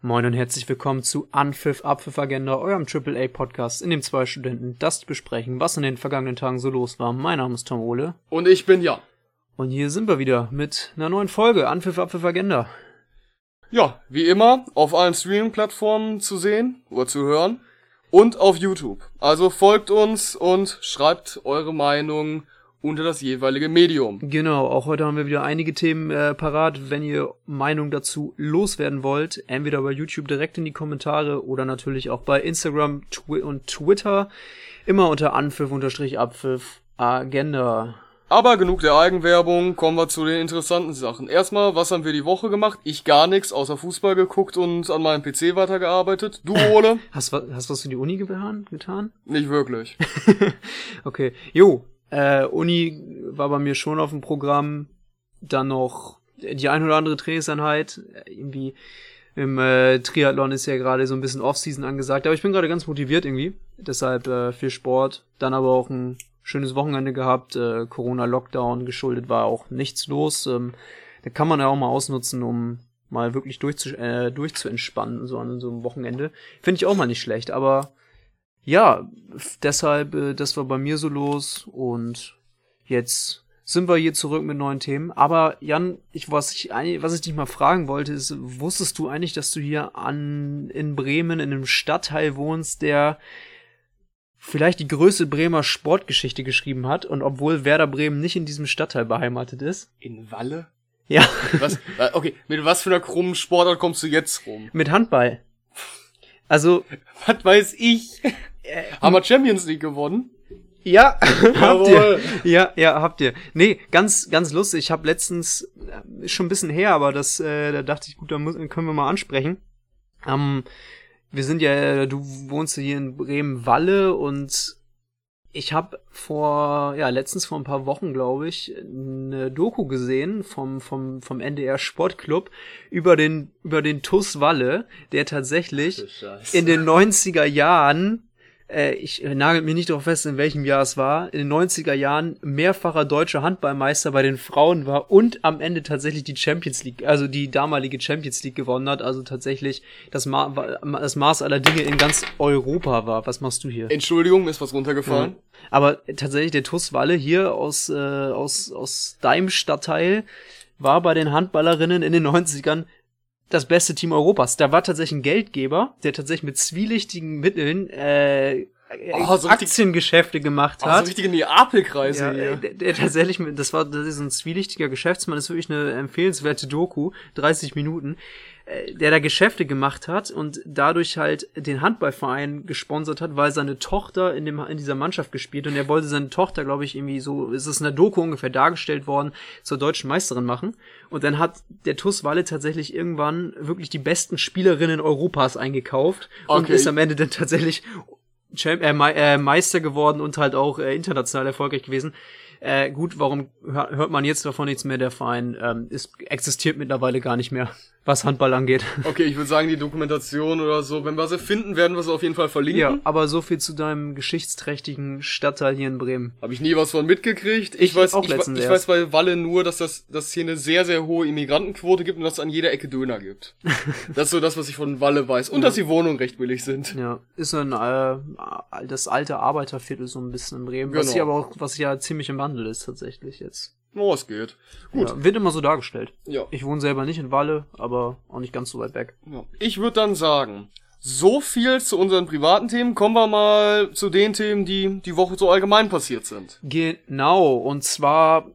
Moin und herzlich willkommen zu Anpfiff Abpfiff Agenda, eurem AAA Podcast, in dem zwei Studenten das besprechen, was in den vergangenen Tagen so los war. Mein Name ist Tom Ole. Und ich bin Jan. Und hier sind wir wieder mit einer neuen Folge Anpfiff Abpfiff Agenda. Ja, wie immer auf allen Streaming-Plattformen zu sehen oder zu hören und auf YouTube. Also folgt uns und schreibt eure Meinung unter das jeweilige Medium. Genau, auch heute haben wir wieder einige Themen äh, parat. Wenn ihr Meinung dazu loswerden wollt, entweder bei YouTube direkt in die Kommentare oder natürlich auch bei Instagram Twi und Twitter. Immer unter Anpfiff-Abpfiff Agenda. Aber genug der Eigenwerbung, kommen wir zu den interessanten Sachen. Erstmal, was haben wir die Woche gemacht? Ich gar nichts, außer Fußball geguckt und an meinem PC weitergearbeitet. Du, Ole? hast du hast was für die Uni getan? Nicht wirklich. okay. Jo, äh, Uni war bei mir schon auf dem Programm. Dann noch die ein oder andere Trainingseinheit. Irgendwie im äh, Triathlon ist ja gerade so ein bisschen Offseason angesagt. Aber ich bin gerade ganz motiviert irgendwie. Deshalb äh, viel Sport. Dann aber auch ein schönes Wochenende gehabt. Äh, Corona-Lockdown geschuldet war auch nichts los. Ähm, da kann man ja auch mal ausnutzen, um mal wirklich durchzu, äh, durchzuentspannen, so an so einem Wochenende. Finde ich auch mal nicht schlecht, aber ja, deshalb, äh, das war bei mir so los und jetzt sind wir hier zurück mit neuen Themen. Aber Jan, ich, was, ich, was ich dich mal fragen wollte, ist, wusstest du eigentlich, dass du hier an, in Bremen in einem Stadtteil wohnst, der vielleicht die größte Bremer Sportgeschichte geschrieben hat und obwohl Werder Bremen nicht in diesem Stadtteil beheimatet ist? In Walle? Ja. Was, okay, mit was für einer krummen Sportart kommst du jetzt rum? Mit Handball. Also. Was weiß ich? Äh, Haben wir Champions League gewonnen? Ja, habt ihr. Ja, ja, habt ihr. Nee, ganz, ganz lustig. Ich habe letztens, äh, ist schon ein bisschen her, aber das, äh, da dachte ich, gut, da muss, können wir mal ansprechen. Ähm, wir sind ja, du wohnst hier in Bremen-Walle und ich habe vor, ja, letztens vor ein paar Wochen, glaube ich, eine Doku gesehen vom, vom, vom NDR Sportclub über den, über den TUS Walle, der tatsächlich in den 90er Jahren äh, ich nagel mich nicht darauf fest, in welchem Jahr es war, in den 90er Jahren mehrfacher deutscher Handballmeister bei den Frauen war und am Ende tatsächlich die Champions League, also die damalige Champions League gewonnen hat, also tatsächlich das, Ma das Maß aller Dinge in ganz Europa war. Was machst du hier? Entschuldigung, ist was runtergefallen. Ja. Aber tatsächlich der TuS Walle hier aus, äh, aus, aus deinem Stadtteil war bei den Handballerinnen in den 90ern das beste Team Europas. Da war tatsächlich ein Geldgeber, der tatsächlich mit zwielichtigen Mitteln äh, oh, so Aktiengeschäfte gemacht hat. Oh, so richtige Neapelkreise ja, hier. Der, der tatsächlich, das war das ist ein zwielichtiger Geschäftsmann, das ist wirklich eine empfehlenswerte Doku, 30 Minuten. Äh, der da Geschäfte gemacht hat und dadurch halt den Handballverein gesponsert hat, weil seine Tochter in dem in dieser Mannschaft gespielt und er wollte seine Tochter, glaube ich, irgendwie so, ist es in der Doku ungefähr dargestellt worden, zur deutschen Meisterin machen. Und dann hat der TuS Walle tatsächlich irgendwann wirklich die besten Spielerinnen Europas eingekauft okay. und ist am Ende dann tatsächlich Champ äh, äh, Meister geworden und halt auch äh, international erfolgreich gewesen. Äh, gut, warum hört man jetzt davon nichts mehr? Der Verein ähm, ist, existiert mittlerweile gar nicht mehr was Handball angeht. Okay, ich würde sagen, die Dokumentation oder so, wenn wir sie finden, werden wir sie auf jeden Fall verlinken. Ja, aber so viel zu deinem geschichtsträchtigen Stadtteil hier in Bremen. Habe ich nie was von mitgekriegt. Ich, ich weiß auch ich, letztens ich weiß bei Walle nur, dass das dass hier eine sehr sehr hohe Immigrantenquote gibt und dass es an jeder Ecke Döner gibt. das ist so das, was ich von Walle weiß und ja. dass die Wohnungen recht billig sind. Ja, ist so ein äh, das alte Arbeiterviertel so ein bisschen in Bremen, genau. was hier aber auch was ja ziemlich im Wandel ist tatsächlich jetzt. Oh, es geht. Gut. Ja, wird immer so dargestellt. Ja. Ich wohne selber nicht in Walle, aber auch nicht ganz so weit weg. Ja. Ich würde dann sagen, so viel zu unseren privaten Themen. Kommen wir mal zu den Themen, die die Woche so allgemein passiert sind. Genau. Und zwar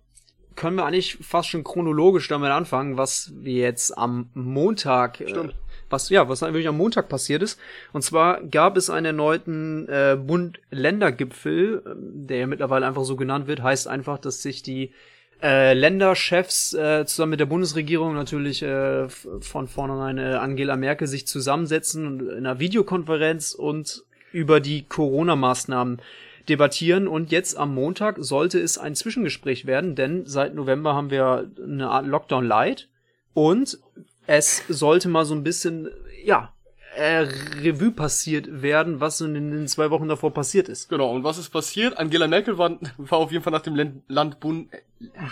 können wir eigentlich fast schon chronologisch damit anfangen, was wir jetzt am Montag äh, Stimmt. Was ja, was wirklich am Montag passiert ist. Und zwar gab es einen erneuten äh, Bund-Länder-Gipfel, ähm, der ja mittlerweile einfach so genannt wird, heißt einfach, dass sich die äh, Länderchefs äh, zusammen mit der Bundesregierung natürlich äh, von vornherein äh, Angela Merkel sich zusammensetzen und in einer Videokonferenz und über die Corona-Maßnahmen debattieren. Und jetzt am Montag sollte es ein Zwischengespräch werden, denn seit November haben wir eine Art Lockdown Light und es sollte mal so ein bisschen, ja, äh, Revue passiert werden, was in den zwei Wochen davor passiert ist. Genau, und was ist passiert? Angela Merkel war, war auf jeden Fall nach dem Land, Land Bund,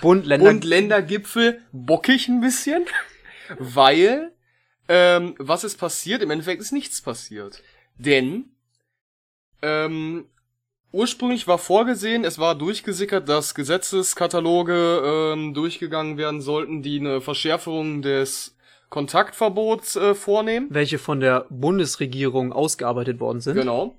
Bund, Länder, Bund Ländergipfel bockig ein bisschen, weil Ähm, was ist passiert? Im Endeffekt ist nichts passiert. Denn ähm, ursprünglich war vorgesehen, es war durchgesickert, dass Gesetzeskataloge ähm, durchgegangen werden sollten, die eine Verschärfung des Kontaktverbots äh, vornehmen. Welche von der Bundesregierung ausgearbeitet worden sind. Genau.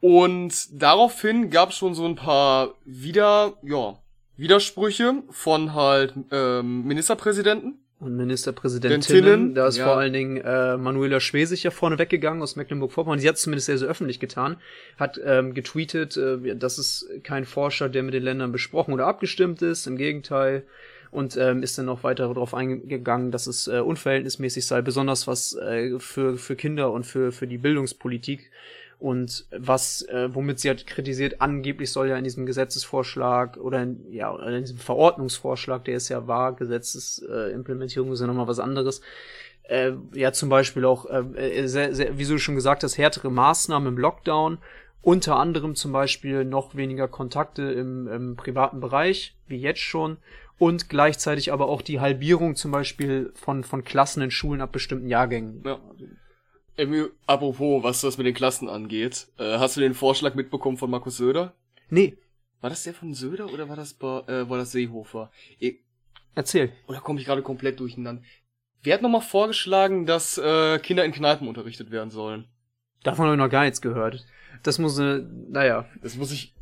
Und daraufhin gab es schon so ein paar wieder, ja, Widersprüche von halt ähm, Ministerpräsidenten. Und Ministerpräsidentinnen, da ist ja. vor allen Dingen äh, Manuela Schwesig ja vorne weggegangen aus Mecklenburg-Vorpommern. Sie hat es zumindest sehr, sehr öffentlich getan, hat ähm, getweetet, äh, das ist kein Forscher, der mit den Ländern besprochen oder abgestimmt ist, im Gegenteil. Und ähm, ist dann noch weiter darauf eingegangen, dass es äh, unverhältnismäßig sei, besonders was äh, für, für Kinder und für, für die Bildungspolitik. Und was, äh, womit sie hat kritisiert, angeblich soll ja in diesem Gesetzesvorschlag oder in, ja, in diesem Verordnungsvorschlag, der ist ja wahr, Gesetzesimplementierung äh, ist ja nochmal was anderes, äh, ja zum Beispiel auch, äh, äh, sehr, sehr, wie du schon gesagt hast, härtere Maßnahmen im Lockdown, unter anderem zum Beispiel noch weniger Kontakte im, im privaten Bereich, wie jetzt schon, und gleichzeitig aber auch die Halbierung zum Beispiel von, von Klassen in Schulen ab bestimmten Jahrgängen. Ja. Emi, apropos, was das mit den Klassen angeht, äh, hast du den Vorschlag mitbekommen von Markus Söder? Nee. War das der von Söder oder war das äh, war das Seehofer? Ich, Erzähl. Oder komme ich gerade komplett durcheinander? Wer hat nochmal vorgeschlagen, dass äh, Kinder in Kneipen unterrichtet werden sollen? Davon habe ich noch gar nichts gehört. Das muss, äh, naja. Das muss ich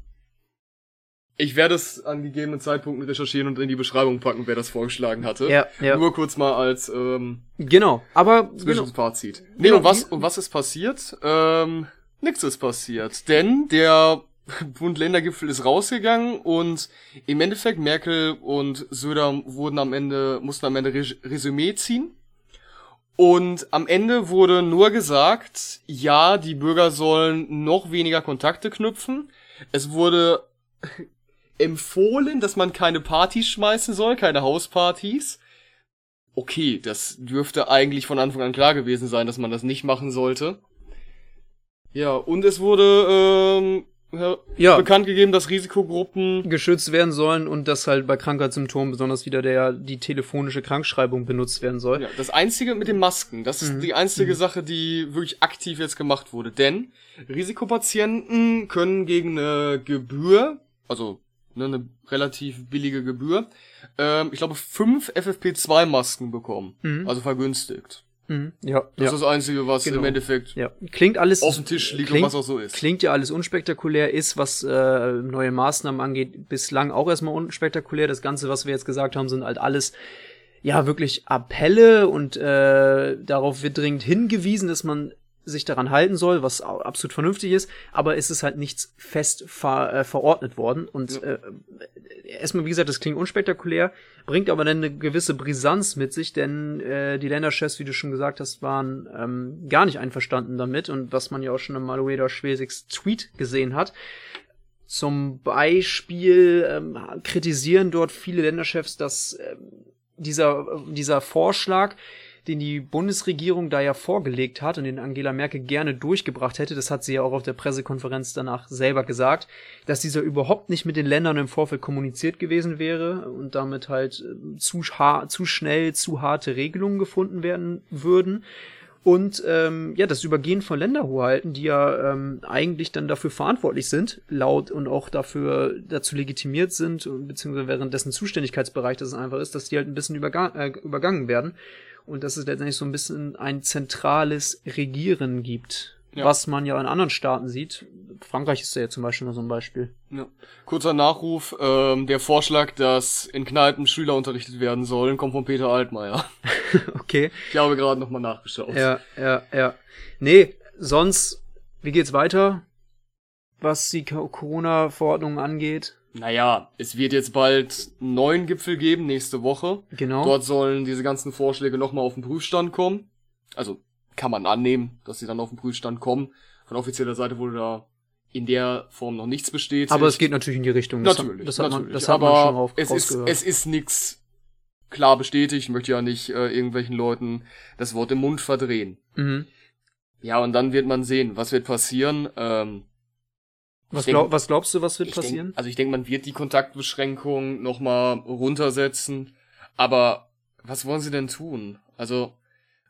ich werde es an gegebenen Zeitpunkten recherchieren und in die Beschreibung packen, wer das vorgeschlagen hatte. Ja, ja. Nur kurz mal als ähm, genau, aber Zwischenfazit. Genau. Nee, und was und was ist passiert? Ähm, nichts ist passiert, denn der Bund-Länder-Gipfel ist rausgegangen und im Endeffekt Merkel und Söder wurden am Ende mussten am Ende Res Resümee ziehen. Und am Ende wurde nur gesagt, ja, die Bürger sollen noch weniger Kontakte knüpfen. Es wurde empfohlen, dass man keine Partys schmeißen soll, keine Hauspartys. Okay, das dürfte eigentlich von Anfang an klar gewesen sein, dass man das nicht machen sollte. Ja, und es wurde ähm, ja, bekannt gegeben, dass Risikogruppen geschützt werden sollen und dass halt bei Krankheitssymptomen besonders wieder der die telefonische Krankschreibung benutzt werden soll. Ja, das einzige mit den Masken, das ist mhm. die einzige mhm. Sache, die wirklich aktiv jetzt gemacht wurde, denn Risikopatienten können gegen eine Gebühr, also ne, eine relativ billige Gebühr, ähm, ich glaube, fünf FFP2-Masken bekommen. Mhm. Also vergünstigt. Mhm. Ja, das ja. ist das Einzige, was genau. im Endeffekt ja. klingt alles auf dem Tisch liegt klingt, und was auch so ist. Klingt ja alles unspektakulär, ist, was äh, neue Maßnahmen angeht, bislang auch erstmal unspektakulär. Das Ganze, was wir jetzt gesagt haben, sind halt alles ja wirklich Appelle und äh, darauf wird dringend hingewiesen, dass man sich daran halten soll, was absolut vernünftig ist, aber es ist halt nichts fest ver, äh, verordnet worden. Und ja. äh, erstmal, wie gesagt, das klingt unspektakulär, bringt aber dann eine gewisse Brisanz mit sich, denn äh, die Länderchefs, wie du schon gesagt hast, waren ähm, gar nicht einverstanden damit und was man ja auch schon im Malueda Schwesigs Tweet gesehen hat. Zum Beispiel ähm, kritisieren dort viele Länderchefs, dass äh, dieser, dieser Vorschlag den die Bundesregierung da ja vorgelegt hat und den Angela Merkel gerne durchgebracht hätte, das hat sie ja auch auf der Pressekonferenz danach selber gesagt, dass dieser überhaupt nicht mit den Ländern im Vorfeld kommuniziert gewesen wäre und damit halt äh, zu, zu schnell zu harte Regelungen gefunden werden würden. Und ähm, ja, das Übergehen von Länderhoheiten, die ja ähm, eigentlich dann dafür verantwortlich sind, laut und auch dafür dazu legitimiert sind, beziehungsweise während dessen Zuständigkeitsbereich das einfach ist, dass die halt ein bisschen überga äh, übergangen werden und dass es letztendlich so ein bisschen ein zentrales Regieren gibt. Ja. Was man ja in anderen Staaten sieht. Frankreich ist ja zum Beispiel nur so ein Beispiel. Ja. Kurzer Nachruf, ähm, der Vorschlag, dass in Kneipen Schüler unterrichtet werden sollen, kommt von Peter Altmaier. okay. Ich habe gerade nochmal nachgeschaut. Ja, ja, ja. Nee, sonst, wie geht's weiter? Was die Corona-Verordnung angeht? Naja, es wird jetzt bald einen neuen Gipfel geben, nächste Woche. Genau. Dort sollen diese ganzen Vorschläge nochmal auf den Prüfstand kommen. Also kann man annehmen, dass sie dann auf den Prüfstand kommen. Von offizieller Seite wurde da in der Form noch nichts bestätigt. Aber es geht natürlich in die Richtung. Das natürlich. Hat, das hat natürlich. man, das hat Aber man schon auf, es ist, es ist nichts klar bestätigt. Ich möchte ja nicht äh, irgendwelchen Leuten das Wort im Mund verdrehen. Mhm. Ja, und dann wird man sehen, was wird passieren. Ähm, was, denk, glaub, was glaubst du, was wird passieren? Denk, also ich denke, man wird die Kontaktbeschränkung nochmal runtersetzen. Aber was wollen sie denn tun? Also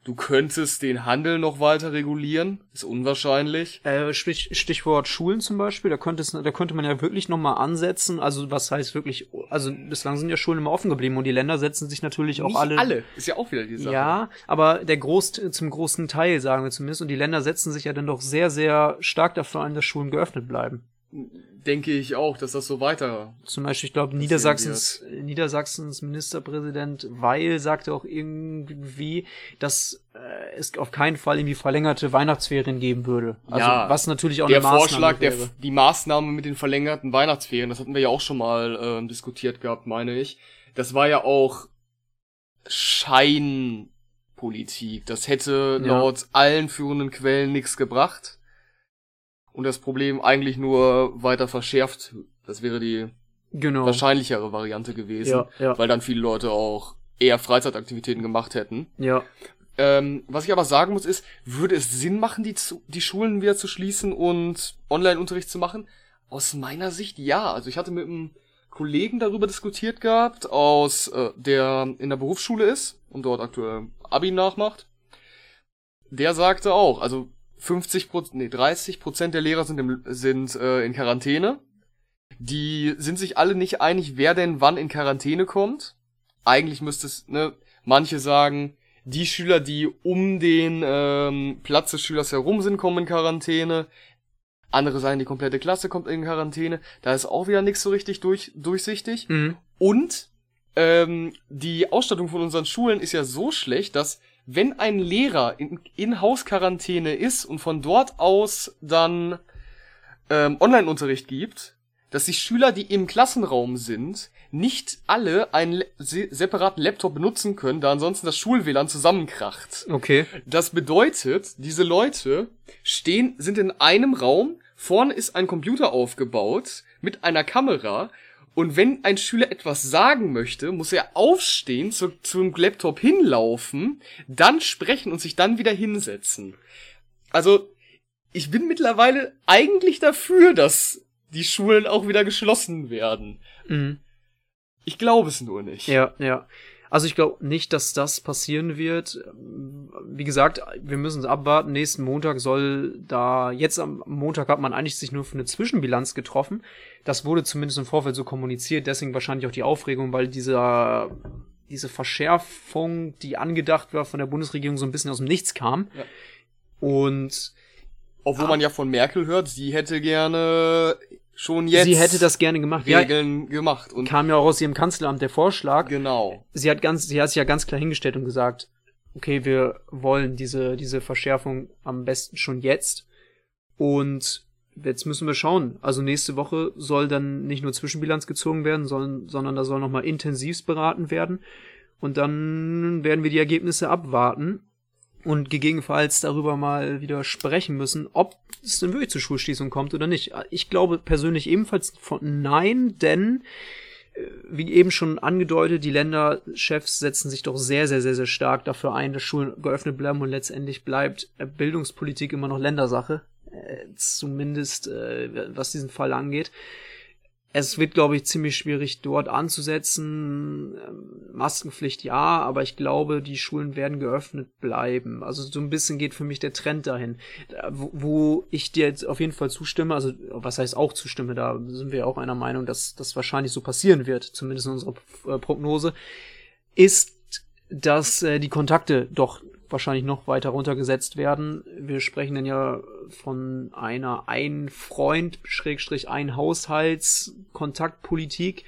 Du könntest den Handel noch weiter regulieren, ist unwahrscheinlich. Äh, Stich, Stichwort Schulen zum Beispiel, da könnte es, da könnte man ja wirklich noch mal ansetzen. Also was heißt wirklich? Also bislang sind ja Schulen immer offen geblieben und die Länder setzen sich natürlich auch Nicht alle. alle, ist ja auch wieder die Sache. Ja, aber der Groß, zum großen Teil sagen wir zumindest und die Länder setzen sich ja dann doch sehr, sehr stark dafür ein, dass Schulen geöffnet bleiben. Denke ich auch, dass das so weiter. Zum Beispiel, ich glaube, Niedersachsens, Niedersachsens Ministerpräsident Weil sagte auch irgendwie, dass äh, es auf keinen Fall irgendwie verlängerte Weihnachtsferien geben würde. Also, Ja, was natürlich auch Der eine Maßnahme Vorschlag, der, wäre. die Maßnahme mit den verlängerten Weihnachtsferien, das hatten wir ja auch schon mal ähm, diskutiert gehabt, meine ich. Das war ja auch Scheinpolitik. Das hätte Ja. laut allen führenden Quellen nichts gebracht. Und das Problem eigentlich nur weiter verschärft. Das wäre die Genau. wahrscheinlichere Variante gewesen. Ja, ja. Weil dann viele Leute auch eher Freizeitaktivitäten gemacht hätten. Ja. Ähm, was ich aber sagen muss ist, würde es Sinn machen, die, die Schulen wieder zu schließen und Online-Unterricht zu machen? Aus meiner Sicht ja. Also ich hatte mit einem Kollegen darüber diskutiert gehabt, aus äh, der in der Berufsschule ist und dort aktuell Abi nachmacht. Der sagte auch, also 50 Prozent, nee, 30 Prozent der Lehrer sind, im, sind äh, in Quarantäne. Die sind sich alle nicht einig, wer denn wann in Quarantäne kommt. Eigentlich müsste es, ne, manche sagen, die Schüler, die um den ähm, Platz des Schülers herum sind, kommen in Quarantäne. Andere sagen, die komplette Klasse kommt in Quarantäne. Da ist auch wieder nichts so richtig durch, durchsichtig. Mhm. Und ähm, die Ausstattung von unseren Schulen ist ja so schlecht, dass wenn ein Lehrer in, in Hausquarantäne ist und von dort aus dann ähm, Online-Unterricht gibt, dass die Schüler, die im Klassenraum sind, nicht alle einen separaten Laptop benutzen können, da ansonsten das Schul-WLAN zusammenkracht. Okay. Das bedeutet, diese Leute stehen, sind in einem Raum, vorne ist ein Computer aufgebaut mit einer Kamera und wenn ein Schüler etwas sagen möchte, muss er aufstehen, zu, zum Laptop hinlaufen, dann sprechen und sich dann wieder hinsetzen. Also, ich bin mittlerweile eigentlich dafür, dass die Schulen auch wieder geschlossen werden. Mhm. Ich glaube es nur nicht. Ja, ja. Also ich glaube nicht, dass das passieren wird. Wie gesagt, wir müssen es abwarten. Nächsten Montag soll da, jetzt am Montag hat man eigentlich sich nur für eine Zwischenbilanz getroffen. Das wurde zumindest im Vorfeld so kommuniziert, deswegen wahrscheinlich auch die Aufregung, weil dieser, diese Verschärfung, die angedacht war von der Bundesregierung, so ein bisschen aus dem Nichts kam. Ja. Und Obwohl Ah. man ja von Merkel hört, sie hätte gerne schon jetzt sie hätte das gerne gemacht. Ja, Regeln gemacht. Und kam ja auch aus ihrem Kanzleramt der Vorschlag. genau. sie hat ganz, sie hat sich ja ganz klar hingestellt und gesagt, okay, wir wollen diese, diese Verschärfung am besten schon jetzt. Und jetzt müssen wir schauen. Also nächste Woche soll dann nicht nur Zwischenbilanz gezogen werden, sondern, sondern da soll nochmal intensivst beraten werden. Und dann werden wir die Ergebnisse abwarten und gegebenenfalls darüber mal wieder sprechen müssen, ob es denn wirklich zur Schulschließung kommt oder nicht. Ich glaube persönlich ebenfalls von nein, denn äh, wie eben schon angedeutet, die Länderchefs setzen sich doch sehr, sehr, sehr, sehr stark dafür ein, dass Schulen geöffnet bleiben und letztendlich bleibt äh, Bildungspolitik immer noch Ländersache, äh, zumindest was diesen Fall angeht. Es wird, glaube ich, ziemlich schwierig dort anzusetzen. Ähm, Maskenpflicht ja, aber ich glaube, die Schulen werden geöffnet bleiben. Also so ein bisschen geht für mich der Trend dahin. Da, Wo, wo ich dir jetzt auf jeden Fall zustimme, also was heißt auch zustimme, da sind wir auch einer Meinung, dass das wahrscheinlich so passieren wird, zumindest in unserer äh, Prognose, ist, dass äh, die Kontakte doch wahrscheinlich noch weiter runtergesetzt werden. Wir sprechen dann ja von einer ein Freund Schrägstrich ein Haushalts Kontaktpolitik,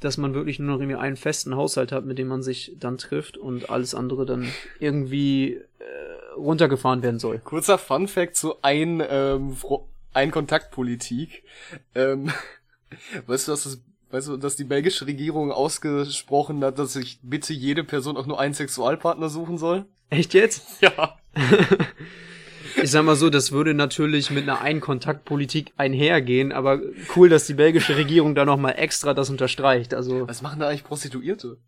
dass man wirklich nur noch irgendwie einen festen Haushalt hat, mit dem man sich dann trifft und alles andere dann irgendwie äh, runtergefahren werden soll. Kurzer Fun Fact zu ein, ähm, ein Kontaktpolitik. Ähm, weißt du, dass das Weißt du, dass die belgische Regierung ausgesprochen hat, dass sich bitte jede Person auch nur einen Sexualpartner suchen soll? Echt jetzt? Ja. Ich sag mal so, das würde natürlich mit einer Einkontaktpolitik einhergehen, aber cool, dass die belgische Regierung da nochmal extra das unterstreicht. Also, Was machen da eigentlich Prostituierte?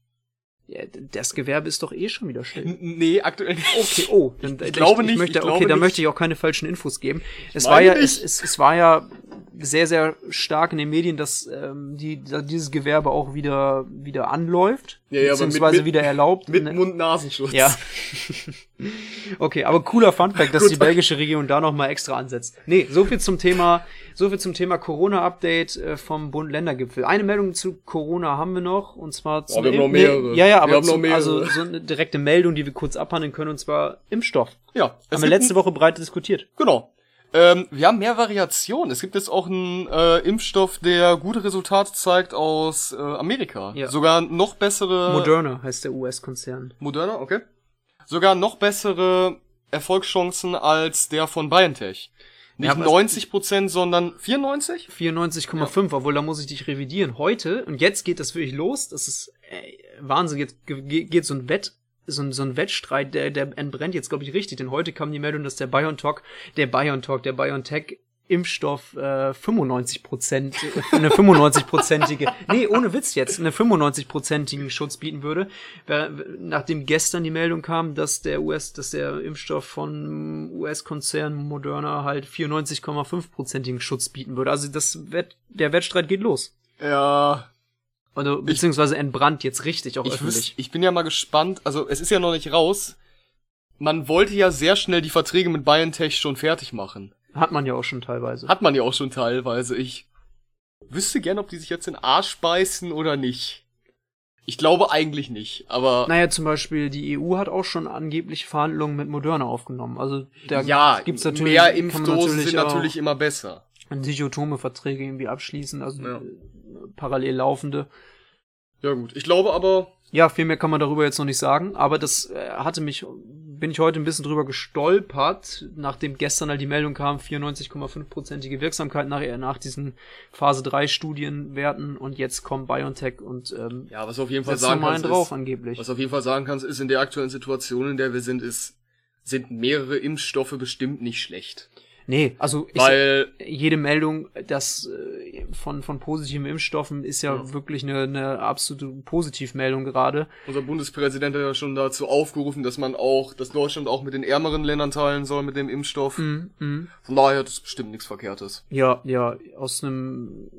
ja, das Gewerbe ist doch eh schon wieder schlimm. Nee, aktuell nicht. Okay, oh, dann, Ich glaube nicht, möchte, ich okay, da möchte ich auch keine falschen Infos geben. Es war ja, es, es, es war ja sehr, sehr stark in den Medien, dass ähm, die, dieses Gewerbe auch wieder, wieder anläuft, Ja, ja, aber beziehungsweise mit- mit- wieder erlaubt. Mit Ne? Mund-Nasenschutz. Ja. okay, aber cooler Funfact, dass Gut. die belgische Regierung da nochmal extra ansetzt. Nee, so viel zum Thema, so viel zum Thema Corona-Update äh, vom Bund-Länder-Gipfel. Eine Meldung zu Corona haben wir noch, und zwar zum wir haben noch mehrere. ja, ja, Wir aber zum, also so eine direkte Meldung, die wir kurz abhandeln können, und zwar Impfstoff. Ja. haben wir letzte Woche breit diskutiert. Genau. Ähm, wir haben mehr Variationen. Es gibt jetzt auch einen äh, Impfstoff, der gute Resultate zeigt aus äh, Amerika. Ja. Sogar noch bessere. Moderna heißt der US-Konzern. Moderna, okay. Sogar noch bessere Erfolgschancen als der von BioNTech. Nicht Ja, aber- 90 Prozent, sondern 94? 94,5, obwohl da muss ich dich revidieren. Heute, und jetzt geht das wirklich los, das ist äh, Wahnsinn, jetzt ge- ge- geht so ein Wett, so ein, so ein Wettstreit, der, der entbrennt jetzt, glaube ich, richtig, denn heute kam die Meldung, dass der BioNTech, der BioNTech, der BioNTech Impfstoff äh, 95 Prozent, äh, eine 95-prozentige, nee, ohne Witz jetzt, eine 95-prozentigen Schutz bieten würde. Nachdem gestern die Meldung kam, dass der US, dass der Impfstoff von US-Konzern Moderna halt 94,5-prozentigen Schutz bieten würde. Also das Wett, der Wettstreit geht los. Ja. Also, beziehungsweise entbrannt jetzt richtig auch Ich, öffentlich. wüs- ich bin ja mal gespannt. Also, es ist ja noch nicht raus. Man wollte ja sehr schnell die Verträge mit BioNTech schon fertig machen. Hat man ja auch schon teilweise. Hat man ja auch schon teilweise. Ich wüsste gern, ob die sich jetzt in den Arsch beißen oder nicht. Ich glaube eigentlich nicht, aber Naja, zum Beispiel die EU hat auch schon angeblich Verhandlungen mit Moderna aufgenommen. Also da ja, gibt's natürlich mehr Impfdosen sind auch natürlich immer besser. Dichotome Verträge irgendwie abschließen, also Ja. Parallel laufende. Ja gut, ich glaube aber, Ja, viel mehr kann man darüber jetzt noch nicht sagen, aber das äh, hatte mich, bin ich heute ein bisschen drüber gestolpert, nachdem gestern halt die Meldung kam, 94,5%ige Wirksamkeit nach, äh, nach diesen Phase 3 Studienwerten und jetzt kommt BioNTech und ähm, ja, was auf jeden Fall sagen kannst, drauf ist, angeblich. was auf jeden Fall sagen kannst, ist in der aktuellen Situation, in der wir sind, ist, sind mehrere Impfstoffe bestimmt nicht schlecht. Nee, also ich, Weil, jede Meldung das äh, von von positiven Impfstoffen ist ja, Ja. wirklich eine, eine absolute Positivmeldung gerade. unser Bundespräsident hat ja schon dazu aufgerufen, dass man auch, dass Deutschland auch mit den ärmeren Ländern teilen soll mit dem Impfstoff. Mhm, mhm. Von daher, das ist bestimmt nichts Verkehrtes. Ja, ja, aus einem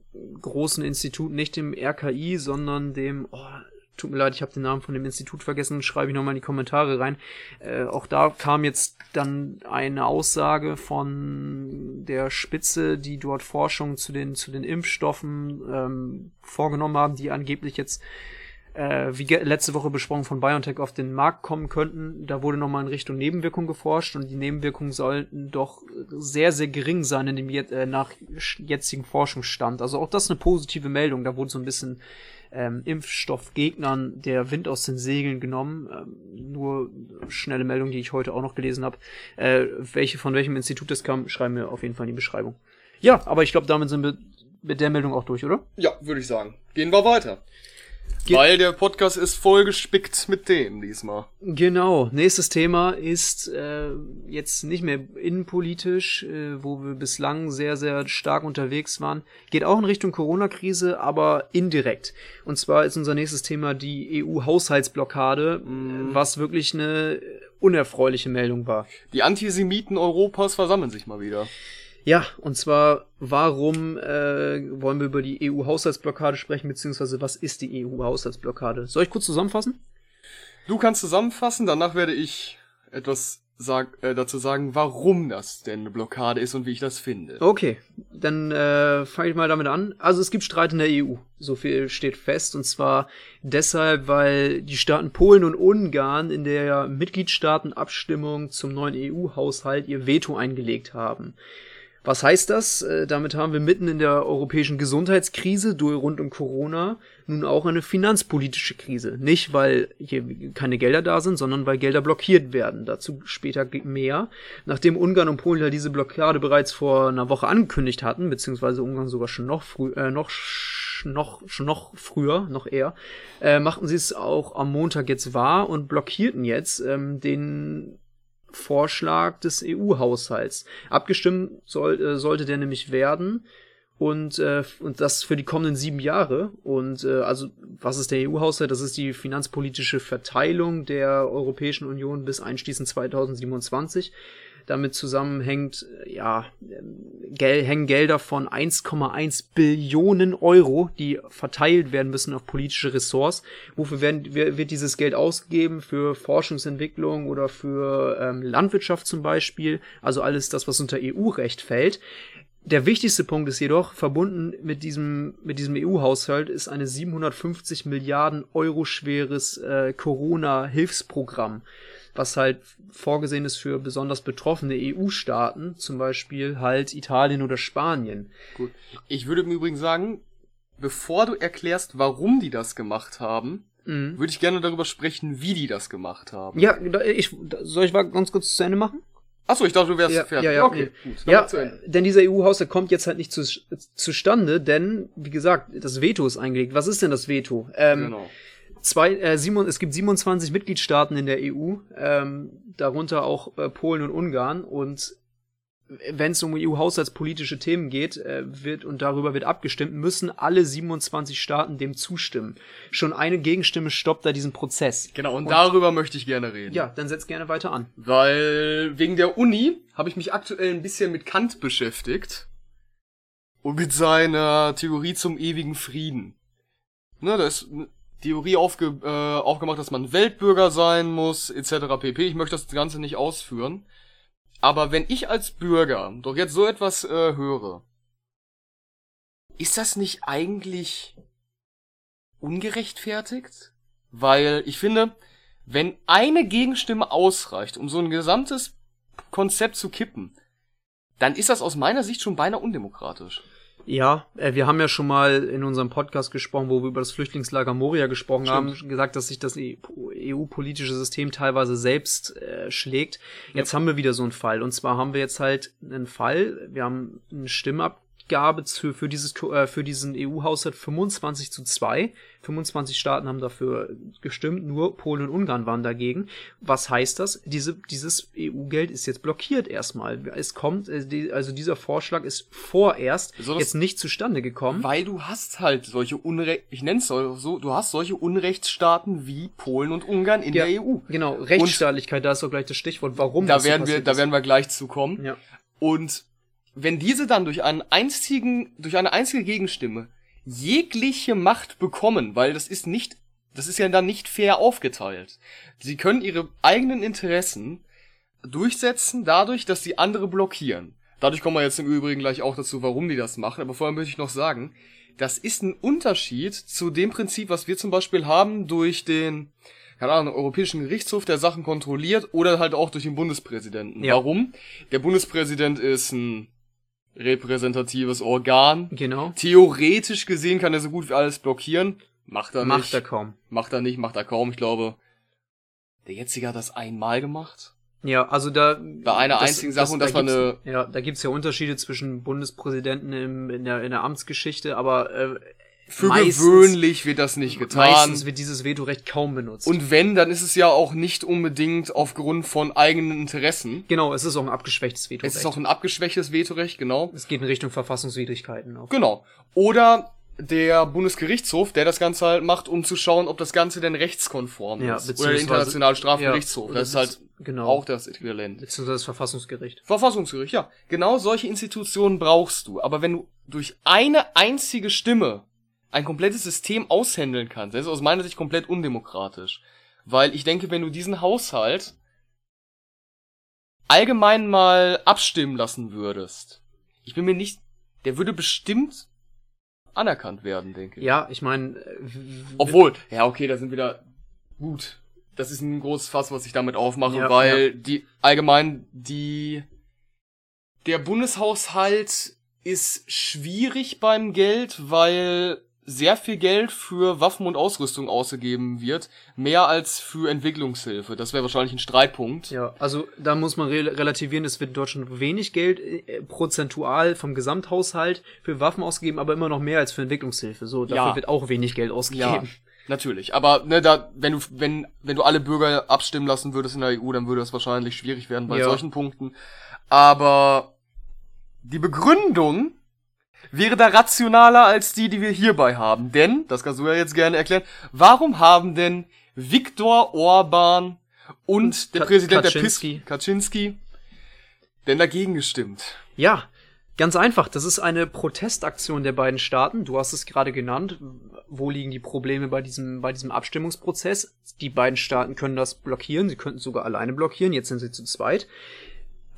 großen Institut, nicht dem RKI, sondern dem, oh, tut mir leid, ich habe den Namen von dem Institut vergessen, schreibe ich nochmal in die Kommentare rein. Äh, auch da kam jetzt dann eine Aussage von der Spitze, die dort Forschung zu den, zu den Impfstoffen ähm, vorgenommen haben, die angeblich jetzt äh, wie letzte Woche besprochen von BioNTech auf den Markt kommen könnten. Da wurde nochmal in Richtung Nebenwirkung geforscht und die Nebenwirkungen sollten doch sehr, sehr gering sein in dem jet, äh, nach jetzigen Forschungsstand. Also auch das eine positive Meldung. Da wurde so ein bisschen ähm, Impfstoffgegnern der Wind aus den Segeln genommen. Ähm, nur schnelle Meldung, die ich heute auch noch gelesen habe. Äh, welche von welchem Institut das kam, schreiben wir auf jeden Fall in die Beschreibung. Ja, aber ich glaube, damit sind wir mit der Meldung auch durch, oder? Ja, würde ich sagen. Gehen wir weiter. Ge- Weil der Podcast ist voll gespickt mit Themen diesmal. Genau, nächstes Thema ist äh, jetzt nicht mehr innenpolitisch, äh, wo wir bislang sehr, sehr stark unterwegs waren. Geht auch in Richtung Corona-Krise, aber indirekt. Und zwar ist unser nächstes Thema die EU-Haushaltsblockade, was wirklich eine unerfreuliche Meldung war. Die Antisemiten Europas versammeln sich mal wieder. Ja, und zwar, warum äh, wollen wir über die EU-Haushaltsblockade sprechen, beziehungsweise was ist die EU-Haushaltsblockade? Soll ich kurz zusammenfassen? Du kannst zusammenfassen, danach werde ich etwas sag, äh, dazu sagen, warum das denn eine Blockade ist und wie ich das finde. Okay, dann äh, fange ich mal damit an. Also es gibt Streit in der EU, so viel steht fest, und zwar deshalb, weil die Staaten Polen und Ungarn in der Mitgliedstaatenabstimmung zum neuen EU-Haushalt ihr Veto eingelegt haben. Was heißt das? Äh, damit haben wir mitten in der europäischen Gesundheitskrise durch rund um Corona nun auch eine finanzpolitische Krise. Nicht, weil hier keine Gelder da sind, sondern weil Gelder blockiert werden. Dazu später mehr. Nachdem Ungarn und Polen ja diese Blockade bereits vor einer Woche angekündigt hatten, beziehungsweise Ungarn sogar schon noch früh, äh, noch noch schon noch früher, noch eher, äh, machten sie es auch am Montag jetzt wahr und blockierten jetzt ähm, den Vorschlag des EU-Haushalts. Abgestimmt soll, äh, sollte der nämlich werden und, äh, und das für die kommenden sieben Jahre. Und äh, also was ist der EU-Haushalt? Das ist die finanzpolitische Verteilung der Europäischen Union bis einschließend 2027. damit zusammenhängt, äh, ja, gel hängen Gelder von 1,1 Billionen Euro, die verteilt werden müssen auf politische Ressorts. Wofür werden, wird dieses Geld ausgegeben? Für Forschungsentwicklung oder für ähm, Landwirtschaft zum Beispiel? Also alles das, was unter EU-Recht fällt. Der wichtigste Punkt ist jedoch, verbunden mit diesem, mit diesem EU-Haushalt ist eine 750 Milliarden Euro schweres äh, Corona-Hilfsprogramm, was halt vorgesehen ist für besonders betroffene EU-Staaten, zum Beispiel halt Italien oder Spanien. Gut. Ich würde im Übrigen sagen, bevor du erklärst, warum die das gemacht haben, mhm. würde ich gerne darüber sprechen, wie die das gemacht haben. Ja, ich, soll ich mal ganz kurz zu Ende machen? Achso, ich dachte, du wärst ja, fertig. Ja, ja, okay, nee. gut. Ja, denn dieser EU-Haushalt kommt jetzt halt nicht zu, zustande, denn, wie gesagt, das Veto ist eingelegt. Was ist denn das Veto? Ähm, genau. Zwei, äh, Simon, es gibt 27 Mitgliedstaaten in der EU, ähm, darunter auch äh, Polen und Ungarn und wenn es um EU-haushaltspolitische Themen geht, äh, wird und darüber wird abgestimmt, müssen alle 27 Staaten dem zustimmen. Schon eine Gegenstimme stoppt da diesen Prozess. Genau, und, und darüber möchte ich gerne reden. Ja, dann setz gerne weiter an. Weil wegen der Uni habe ich mich aktuell ein bisschen mit Kant beschäftigt und mit seiner Theorie zum ewigen Frieden. Ne, da ist Theorie aufge, äh, aufgemacht, dass man Weltbürger sein muss, etc. pp. Ich möchte das Ganze nicht ausführen. Aber wenn ich als Bürger doch jetzt so etwas äh, höre, ist das nicht eigentlich ungerechtfertigt? Weil ich finde, wenn eine Gegenstimme ausreicht, um so ein gesamtes Konzept zu kippen, dann ist das aus meiner Sicht schon beinahe undemokratisch. Ja, äh, wir haben ja schon mal in unserem Podcast gesprochen, wo wir über das Flüchtlingslager Moria gesprochen Stimmt. haben, gesagt, dass sich das EU-politische System teilweise selbst äh, schlägt. Jetzt ja. haben wir wieder so einen Fall. Und zwar haben wir jetzt halt einen Fall, wir haben eine Stimme ab Abgabe zu, für, dieses, äh, für diesen EU-Haushalt 25 zu 2. 25 Staaten haben dafür gestimmt, nur Polen und Ungarn waren dagegen. Was heißt das? Diese, dieses EU-Geld ist jetzt blockiert erstmal. Es kommt, äh, also dieser Vorschlag ist vorerst so, jetzt nicht zustande gekommen. Weil du hast halt solche Unrecht, ich nenne es so, du hast solche Unrechtsstaaten wie Polen und Ungarn in ja, der EU. Genau, Rechtsstaatlichkeit, und da ist auch gleich das Stichwort, warum da werden so wir, Da werden wir gleich zu kommen. Ja. Und wenn diese dann durch einen einzigen, durch eine einzige Gegenstimme jegliche Macht bekommen, weil das ist nicht, das ist ja dann nicht fair aufgeteilt. Sie können ihre eigenen Interessen durchsetzen dadurch, dass sie andere blockieren. Dadurch kommen wir jetzt im Übrigen gleich auch dazu, warum die das machen. Aber vorher möchte ich noch sagen, das ist ein Unterschied zu dem Prinzip, was wir zum Beispiel haben durch den, keine Ahnung, Europäischen Gerichtshof, der Sachen kontrolliert, oder halt auch durch den Bundespräsidenten. Ja. Warum? Der Bundespräsident ist ein repräsentatives Organ. Genau. Theoretisch gesehen kann er so gut wie alles blockieren. Macht er nicht. Macht er kaum. Macht er nicht, macht er kaum. Ich glaube, der jetzige hat das einmal gemacht. Ja, also da bei einer das, einzigen Sache das, und das da war eine ja, da gibt's ja Unterschiede zwischen Bundespräsidenten im, in der in der Amtsgeschichte, aber äh, für meistens, gewöhnlich wird das nicht getan. Meistens wird dieses Vetorecht kaum benutzt. Und wenn, dann ist es ja auch nicht unbedingt aufgrund von eigenen Interessen. Genau, es ist auch ein abgeschwächtes Vetorecht. Es ist auch ein abgeschwächtes Vetorecht, genau. Es geht in Richtung Verfassungswidrigkeiten auch. Genau. Oder der Bundesgerichtshof, der das Ganze halt macht, um zu schauen, ob das Ganze denn rechtskonform ja, ist. Oder der Internationale Strafgerichtshof. Ja, das ist halt genau. auch das Äquivalent. Beziehungsweise das Verfassungsgericht. Verfassungsgericht, ja. Genau solche Institutionen brauchst du. Aber wenn du durch eine einzige Stimme ein komplettes System aushändeln kannst. Das ist aus meiner Sicht komplett undemokratisch. Weil ich denke, wenn du diesen Haushalt allgemein mal abstimmen lassen würdest, ich bin mir nicht, der würde bestimmt anerkannt werden, denke ich. Ja, ich meine. Äh, Obwohl, ja, okay, da sind wieder gut. Das ist ein großes Fass, was ich damit aufmache, ja, weil ja. die allgemein die der Bundeshaushalt ist schwierig beim Geld, weil sehr viel Geld für Waffen und Ausrüstung ausgegeben wird, mehr als für Entwicklungshilfe. Das wäre wahrscheinlich ein Streitpunkt. Ja, also da muss man re relativieren, es wird in Deutschland wenig Geld äh, prozentual vom Gesamthaushalt für Waffen ausgegeben, aber immer noch mehr als für Entwicklungshilfe. So, dafür ja. wird auch wenig Geld ausgegeben. Ja, natürlich. Aber ne, da, wenn du, wenn, wenn du alle Bürger abstimmen lassen würdest in der EU, dann würde das wahrscheinlich schwierig werden bei ja. solchen Punkten. Aber die Begründung wäre da rationaler als die, die wir hierbei haben. Denn, das kannst du ja jetzt gerne erklären, warum haben denn Viktor Orban und, und der Präsident Kaczynski. der PIS, Kaczynski, denn dagegen gestimmt? Ja, ganz einfach. Das ist eine Protestaktion der beiden Staaten. Du hast es gerade genannt. Wo liegen die Probleme bei diesem, bei diesem Abstimmungsprozess? Die beiden Staaten können das blockieren. Sie könnten sogar alleine blockieren. Jetzt sind sie zu zweit.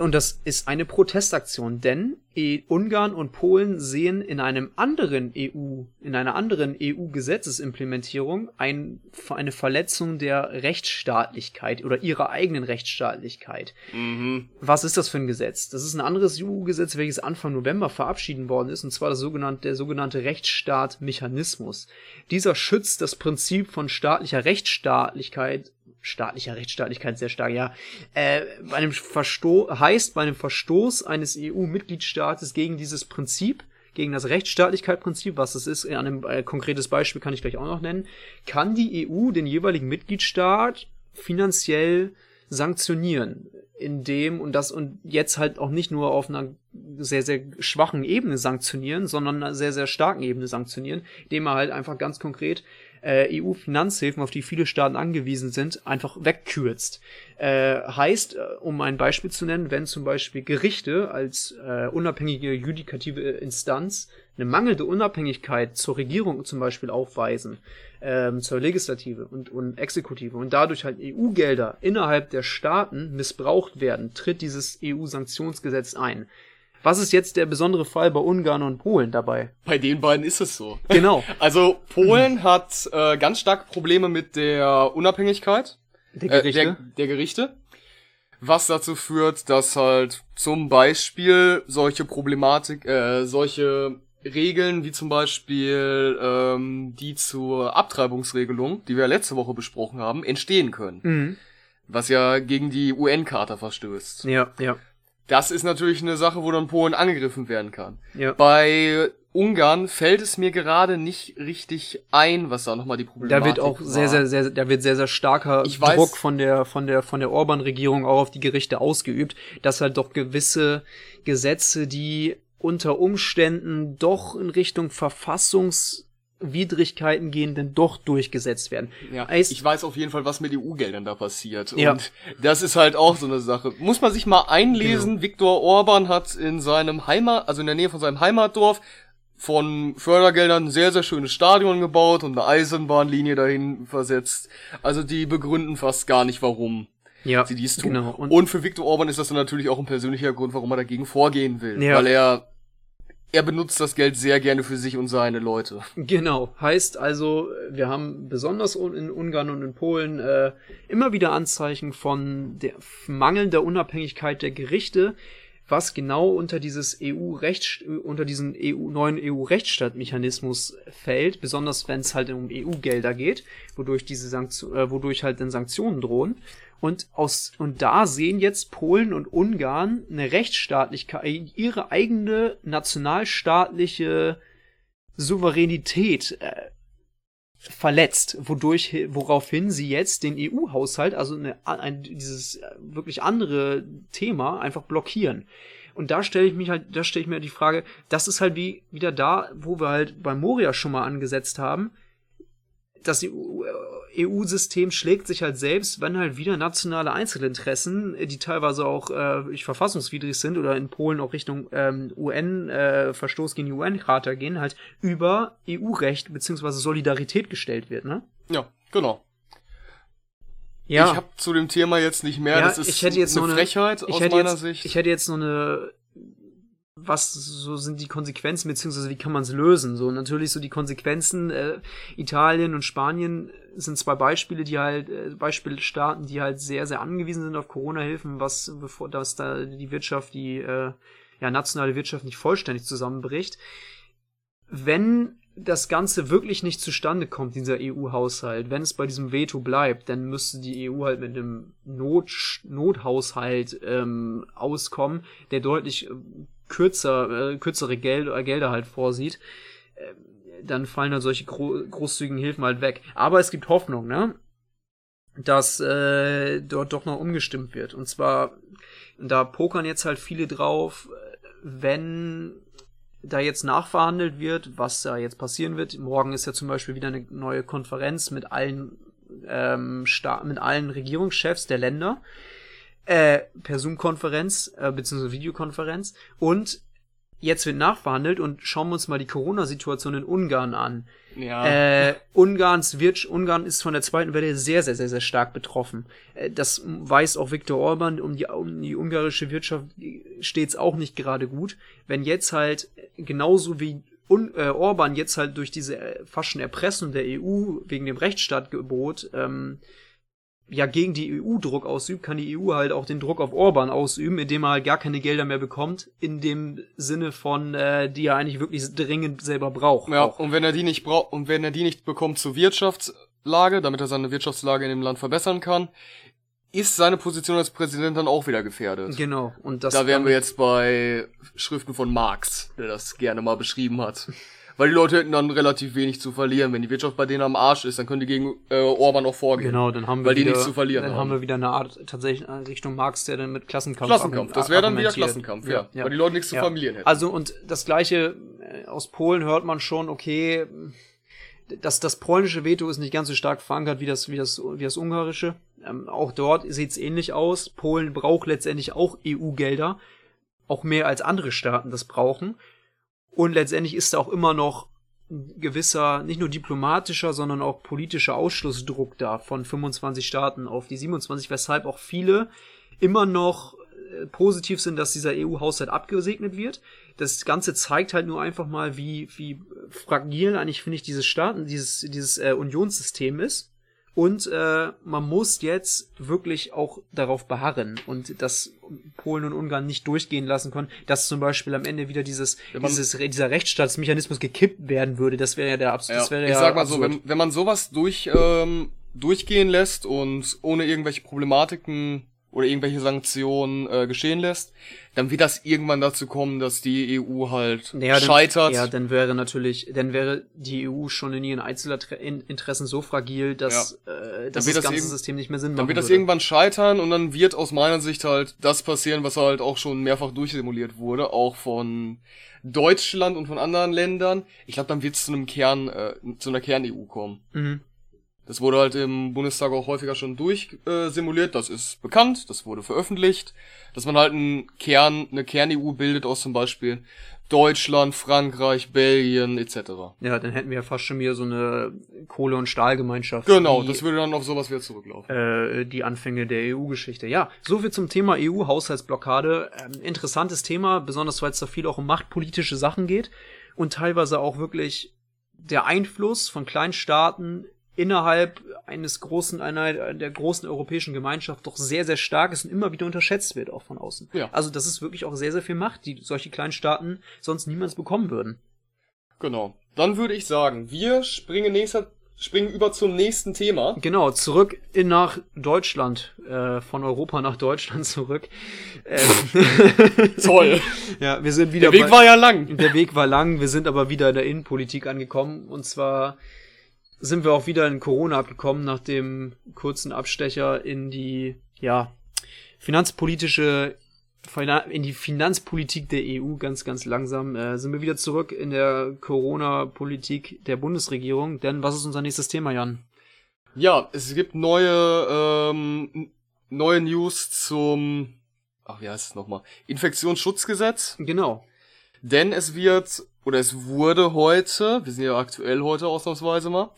Und das ist eine Protestaktion, denn e Ungarn und Polen sehen in einem anderen EU, in einer anderen EU-Gesetzesimplementierung ein, eine Verletzung der Rechtsstaatlichkeit oder ihrer eigenen Rechtsstaatlichkeit. Mhm. Was ist das für ein Gesetz? Das ist ein anderes EU-Gesetz, welches Anfang November verabschieden worden ist, und zwar das sogenannte, der sogenannte Rechtsstaatmechanismus. Dieser schützt das Prinzip von staatlicher Rechtsstaatlichkeit staatlicher Rechtsstaatlichkeit sehr stark, ja, äh, bei einem Verstoß, heißt bei einem Verstoß eines EU-Mitgliedstaates gegen dieses Prinzip, gegen das Rechtsstaatlichkeitsprinzip, was es ist, an einem äh, konkretes Beispiel kann ich gleich auch noch nennen, kann die EU den jeweiligen Mitgliedstaat finanziell sanktionieren, indem und das und jetzt halt auch nicht nur auf einer sehr, sehr schwachen Ebene sanktionieren, sondern einer sehr, sehr starken Ebene sanktionieren, indem er halt einfach ganz konkret äh, EU-Finanzhilfen, auf die viele Staaten angewiesen sind, einfach wegkürzt. Äh, heißt, äh, um ein Beispiel zu nennen, wenn zum Beispiel Gerichte als äh, unabhängige judikative Instanz eine mangelnde Unabhängigkeit zur Regierung zum Beispiel aufweisen, ähm, zur Legislative und, und Exekutive und dadurch halt EU-Gelder innerhalb der Staaten missbraucht werden, tritt dieses EU-Sanktionsgesetz ein. Was ist jetzt der besondere Fall bei Ungarn und Polen dabei? Bei den beiden ist es so. Genau. Also Polen hat äh, ganz starke Probleme mit der Unabhängigkeit Der äh, Gerichte? der, der Gerichte. Was dazu führt, dass halt zum Beispiel solche Problematik, äh, solche Regeln wie zum Beispiel ähm, die zur Abtreibungsregelung, die wir letzte Woche besprochen haben, entstehen können. mhm. Was ja gegen die UN-Charta verstößt. Ja, ja, Das ist natürlich eine Sache, wo dann Polen angegriffen werden kann. ja. Bei Ungarn fällt es mir gerade nicht richtig ein, was da nochmal die Problematik Da wird auch war. sehr, sehr, sehr, da wird sehr, sehr starker Ich weiß- Druck von der, von der, von der Orban-Regierung auch auf die Gerichte ausgeübt, dass halt doch gewisse Gesetze, die unter Umständen doch in Richtung Verfassungswidrigkeiten gehen, denn doch durchgesetzt werden. Ja, Heißt- ich weiß auf jeden Fall, was mit EU-Geldern da passiert. Ja. Und das ist halt auch so eine Sache. Muss man sich mal einlesen. Genau. Viktor Orban hat in seinem Heimat, also in der Nähe von seinem Heimatdorf, von Fördergeldern ein sehr, sehr schönes Stadion gebaut und eine Eisenbahnlinie dahin versetzt. Also die begründen fast gar nicht, warum Ja, sie dies tun. genau. Und, Und, für Viktor Orban ist das dann natürlich auch ein persönlicher Grund, warum er dagegen vorgehen will. Ja. Weil er, er benutzt das Geld sehr gerne für sich und seine Leute. genau. Heißt also, wir haben besonders in Ungarn und in Polen äh, immer wieder Anzeichen von der mangelnder Unabhängigkeit der Gerichte, was genau unter dieses EU-Recht, unter diesen EU, neuen EU-Rechtsstaatmechanismus fällt, besonders wenn es halt um EU-Gelder geht, wodurch diese Sanktion, äh, wodurch halt dann Sanktionen drohen. Und aus, und da sehen jetzt Polen und Ungarn eine Rechtsstaatlichkeit, ihre eigene nationalstaatliche Souveränität äh, verletzt, wodurch, woraufhin sie jetzt den EU-Haushalt, also eine, ein, dieses äh, wirklich andere Thema, einfach blockieren. Und da stelle ich mich halt, da stelle ich mir die Frage, das ist halt wie wieder da, wo wir halt bei Moria schon mal angesetzt haben. Das EU-System schlägt sich halt selbst, wenn halt wieder nationale Einzelinteressen, die teilweise auch äh, verfassungswidrig sind oder in Polen auch Richtung ähm, UN, äh, Verstoß gegen die UN-Charta gehen, halt über EU-Recht beziehungsweise Solidarität gestellt wird, ne? Ja, genau. Ja. Ich habe zu dem Thema jetzt nicht mehr. Ja, das ist ich hätte jetzt eine eine- Frechheit aus meiner jetzt, Sicht. Ich hätte jetzt noch eine, was so sind die Konsequenzen, beziehungsweise wie kann man es lösen? So natürlich so die Konsequenzen, äh, Italien und Spanien sind zwei Beispiele, die halt, äh, Beispielstaaten, die halt sehr, sehr angewiesen sind auf Corona-Hilfen, was, bevor, dass da die Wirtschaft, die, äh, ja, nationale Wirtschaft nicht vollständig zusammenbricht. Wenn das Ganze wirklich nicht zustande kommt, dieser EU-Haushalt, wenn es bei diesem Veto bleibt, dann müsste die EU halt mit einem Not Nothaushalt ähm, auskommen, der deutlich äh, kürzer, äh, kürzere Geld äh, Gelder halt vorsieht. Ähm, dann fallen halt solche gro großzügigen Hilfen halt weg. Aber es gibt Hoffnung, ne? Dass äh, dort doch noch umgestimmt wird. Und zwar, da pokern jetzt halt viele drauf, äh, wenn da jetzt nachverhandelt wird, was da jetzt passieren wird. Morgen ist ja zum Beispiel wieder eine neue Konferenz mit allen ähm, mit allen Regierungschefs der Länder. Äh, per Zoom-Konferenz, äh, beziehungsweise Videokonferenz. Und jetzt wird nachverhandelt und schauen wir uns mal die Corona-Situation in Ungarn an. Ja. Äh, Ungarns wird, Ungarn ist von der zweiten Welle sehr, sehr, sehr, sehr stark betroffen. Äh, das weiß auch Viktor Orban, um die, um die ungarische Wirtschaft steht's auch nicht gerade gut. Wenn jetzt halt genauso wie Un äh, Orban jetzt halt durch diese äh, fast schon Erpressung der EU wegen dem Rechtsstaatgebot ähm, ja gegen die EU Druck ausübt, kann die EU halt auch den Druck auf Orban ausüben, indem er halt gar keine Gelder mehr bekommt, in dem Sinne von, äh, die er eigentlich wirklich dringend selber braucht. Ja, auch. und wenn er die nicht braucht und wenn er die nicht bekommt zur Wirtschaftslage, damit er seine Wirtschaftslage in dem Land verbessern kann, ist seine Position als Präsident dann auch wieder gefährdet. Genau. Und das Da wären wir jetzt bei Schriften von Marx, der das gerne mal beschrieben hat. Weil die Leute hätten dann relativ wenig zu verlieren. Wenn die Wirtschaft bei denen am Arsch ist, dann können die gegen äh, Orban auch vorgehen. Genau, dann haben wir Weil die wieder, nichts zu verlieren Dann haben. haben wir wieder eine Art tatsächlich in Richtung Marx, der dann mit Klassenkampf Klassenkampf. Das wäre dann wieder. Klassenkampf, ja. Weil die Leute nichts zu verlieren hätten. Also und das gleiche äh, aus Polen hört man schon, okay, das, das polnische Veto ist nicht ganz so stark verankert wie das, wie das, wie das ungarische. Ähm, auch dort sieht's ähnlich aus. Polen braucht letztendlich auch EU-Gelder. Auch mehr als andere Staaten das brauchen. Und letztendlich ist da auch immer noch ein gewisser, nicht nur diplomatischer, sondern auch politischer Ausschlussdruck da von 25 Staaten auf die 27, weshalb auch viele immer noch äh, positiv sind, dass dieser EU-Haushalt abgesegnet wird. Das Ganze zeigt halt nur einfach mal, wie, wie fragil eigentlich, finde ich, dieses Staaten, dieses, dieses äh, Unionssystem ist. Und äh, man muss jetzt wirklich auch darauf beharren und das Polen und Ungarn nicht durchgehen lassen können, dass zum Beispiel am Ende wieder dieses, dieses dieser Rechtsstaatsmechanismus gekippt werden würde. Das wäre ja der absolute. Ja, das wäre ich ja sag mal so, absurd. wenn, wenn man sowas durch, ähm, durchgehen lässt und ohne irgendwelche Problematiken oder irgendwelche Sanktionen äh, geschehen lässt, dann wird das irgendwann dazu kommen, dass die EU halt Ja, dann- scheitert. Ja, dann wäre natürlich, dann wäre die EU schon in ihren Einzelinteressen so fragil, dass, äh, dass das das ganze System nicht mehr Sinn dann machen wird das würde. irgendwann scheitern und dann wird aus meiner Sicht halt das passieren, was halt auch schon mehrfach durchsimuliert wurde, auch von Deutschland und von anderen Ländern. Ich glaube, dann wird es zu einem Kern, äh, zu einer Kern-EU kommen. Mhm. Das wurde halt im Bundestag auch häufiger schon durchsimuliert, äh, das ist bekannt, das wurde veröffentlicht, dass man halt einen Kern, eine Kern-EU bildet aus zum Beispiel Deutschland, Frankreich, Belgien etc. Ja, dann hätten wir ja fast schon wieder so eine Kohle- und Stahlgemeinschaft. Genau, wie, das würde dann auf sowas wieder zurücklaufen. äh, die Anfänge der EU-Geschichte. Ja, so viel zum Thema EU-Haushaltsblockade. Ähm, interessantes Thema, besonders weil es da viel auch um machtpolitische Sachen geht und teilweise auch wirklich der Einfluss von kleinen Staaten innerhalb eines großen, einer der großen europäischen Gemeinschaft doch sehr, sehr stark ist und immer wieder unterschätzt wird, auch von außen. Ja. Also das ist wirklich auch sehr, sehr viel Macht, die solche kleinen Staaten sonst niemals bekommen würden. Genau. Dann würde ich sagen, wir springen nächster, springen über zum nächsten Thema. Genau, zurück in nach Deutschland, äh, von Europa nach Deutschland zurück. Ähm, Toll. ja, wir sind wieder Der Weg bei- war ja lang. Der Weg war lang, wir sind aber wieder in der Innenpolitik angekommen. Und zwar sind wir auch wieder in Corona abgekommen, nach dem kurzen Abstecher in die, ja, finanzpolitische, in die Finanzpolitik der EU, ganz, ganz langsam, äh, sind wir wieder zurück in der Corona-Politik der Bundesregierung. Denn was ist unser nächstes Thema, Jan? Ja, es gibt neue, ähm, neue News zum, ach, wie heißt es nochmal? Infektionsschutzgesetz. Genau. Denn es wird, oder es wurde heute, wir sind ja aktuell heute ausnahmsweise mal,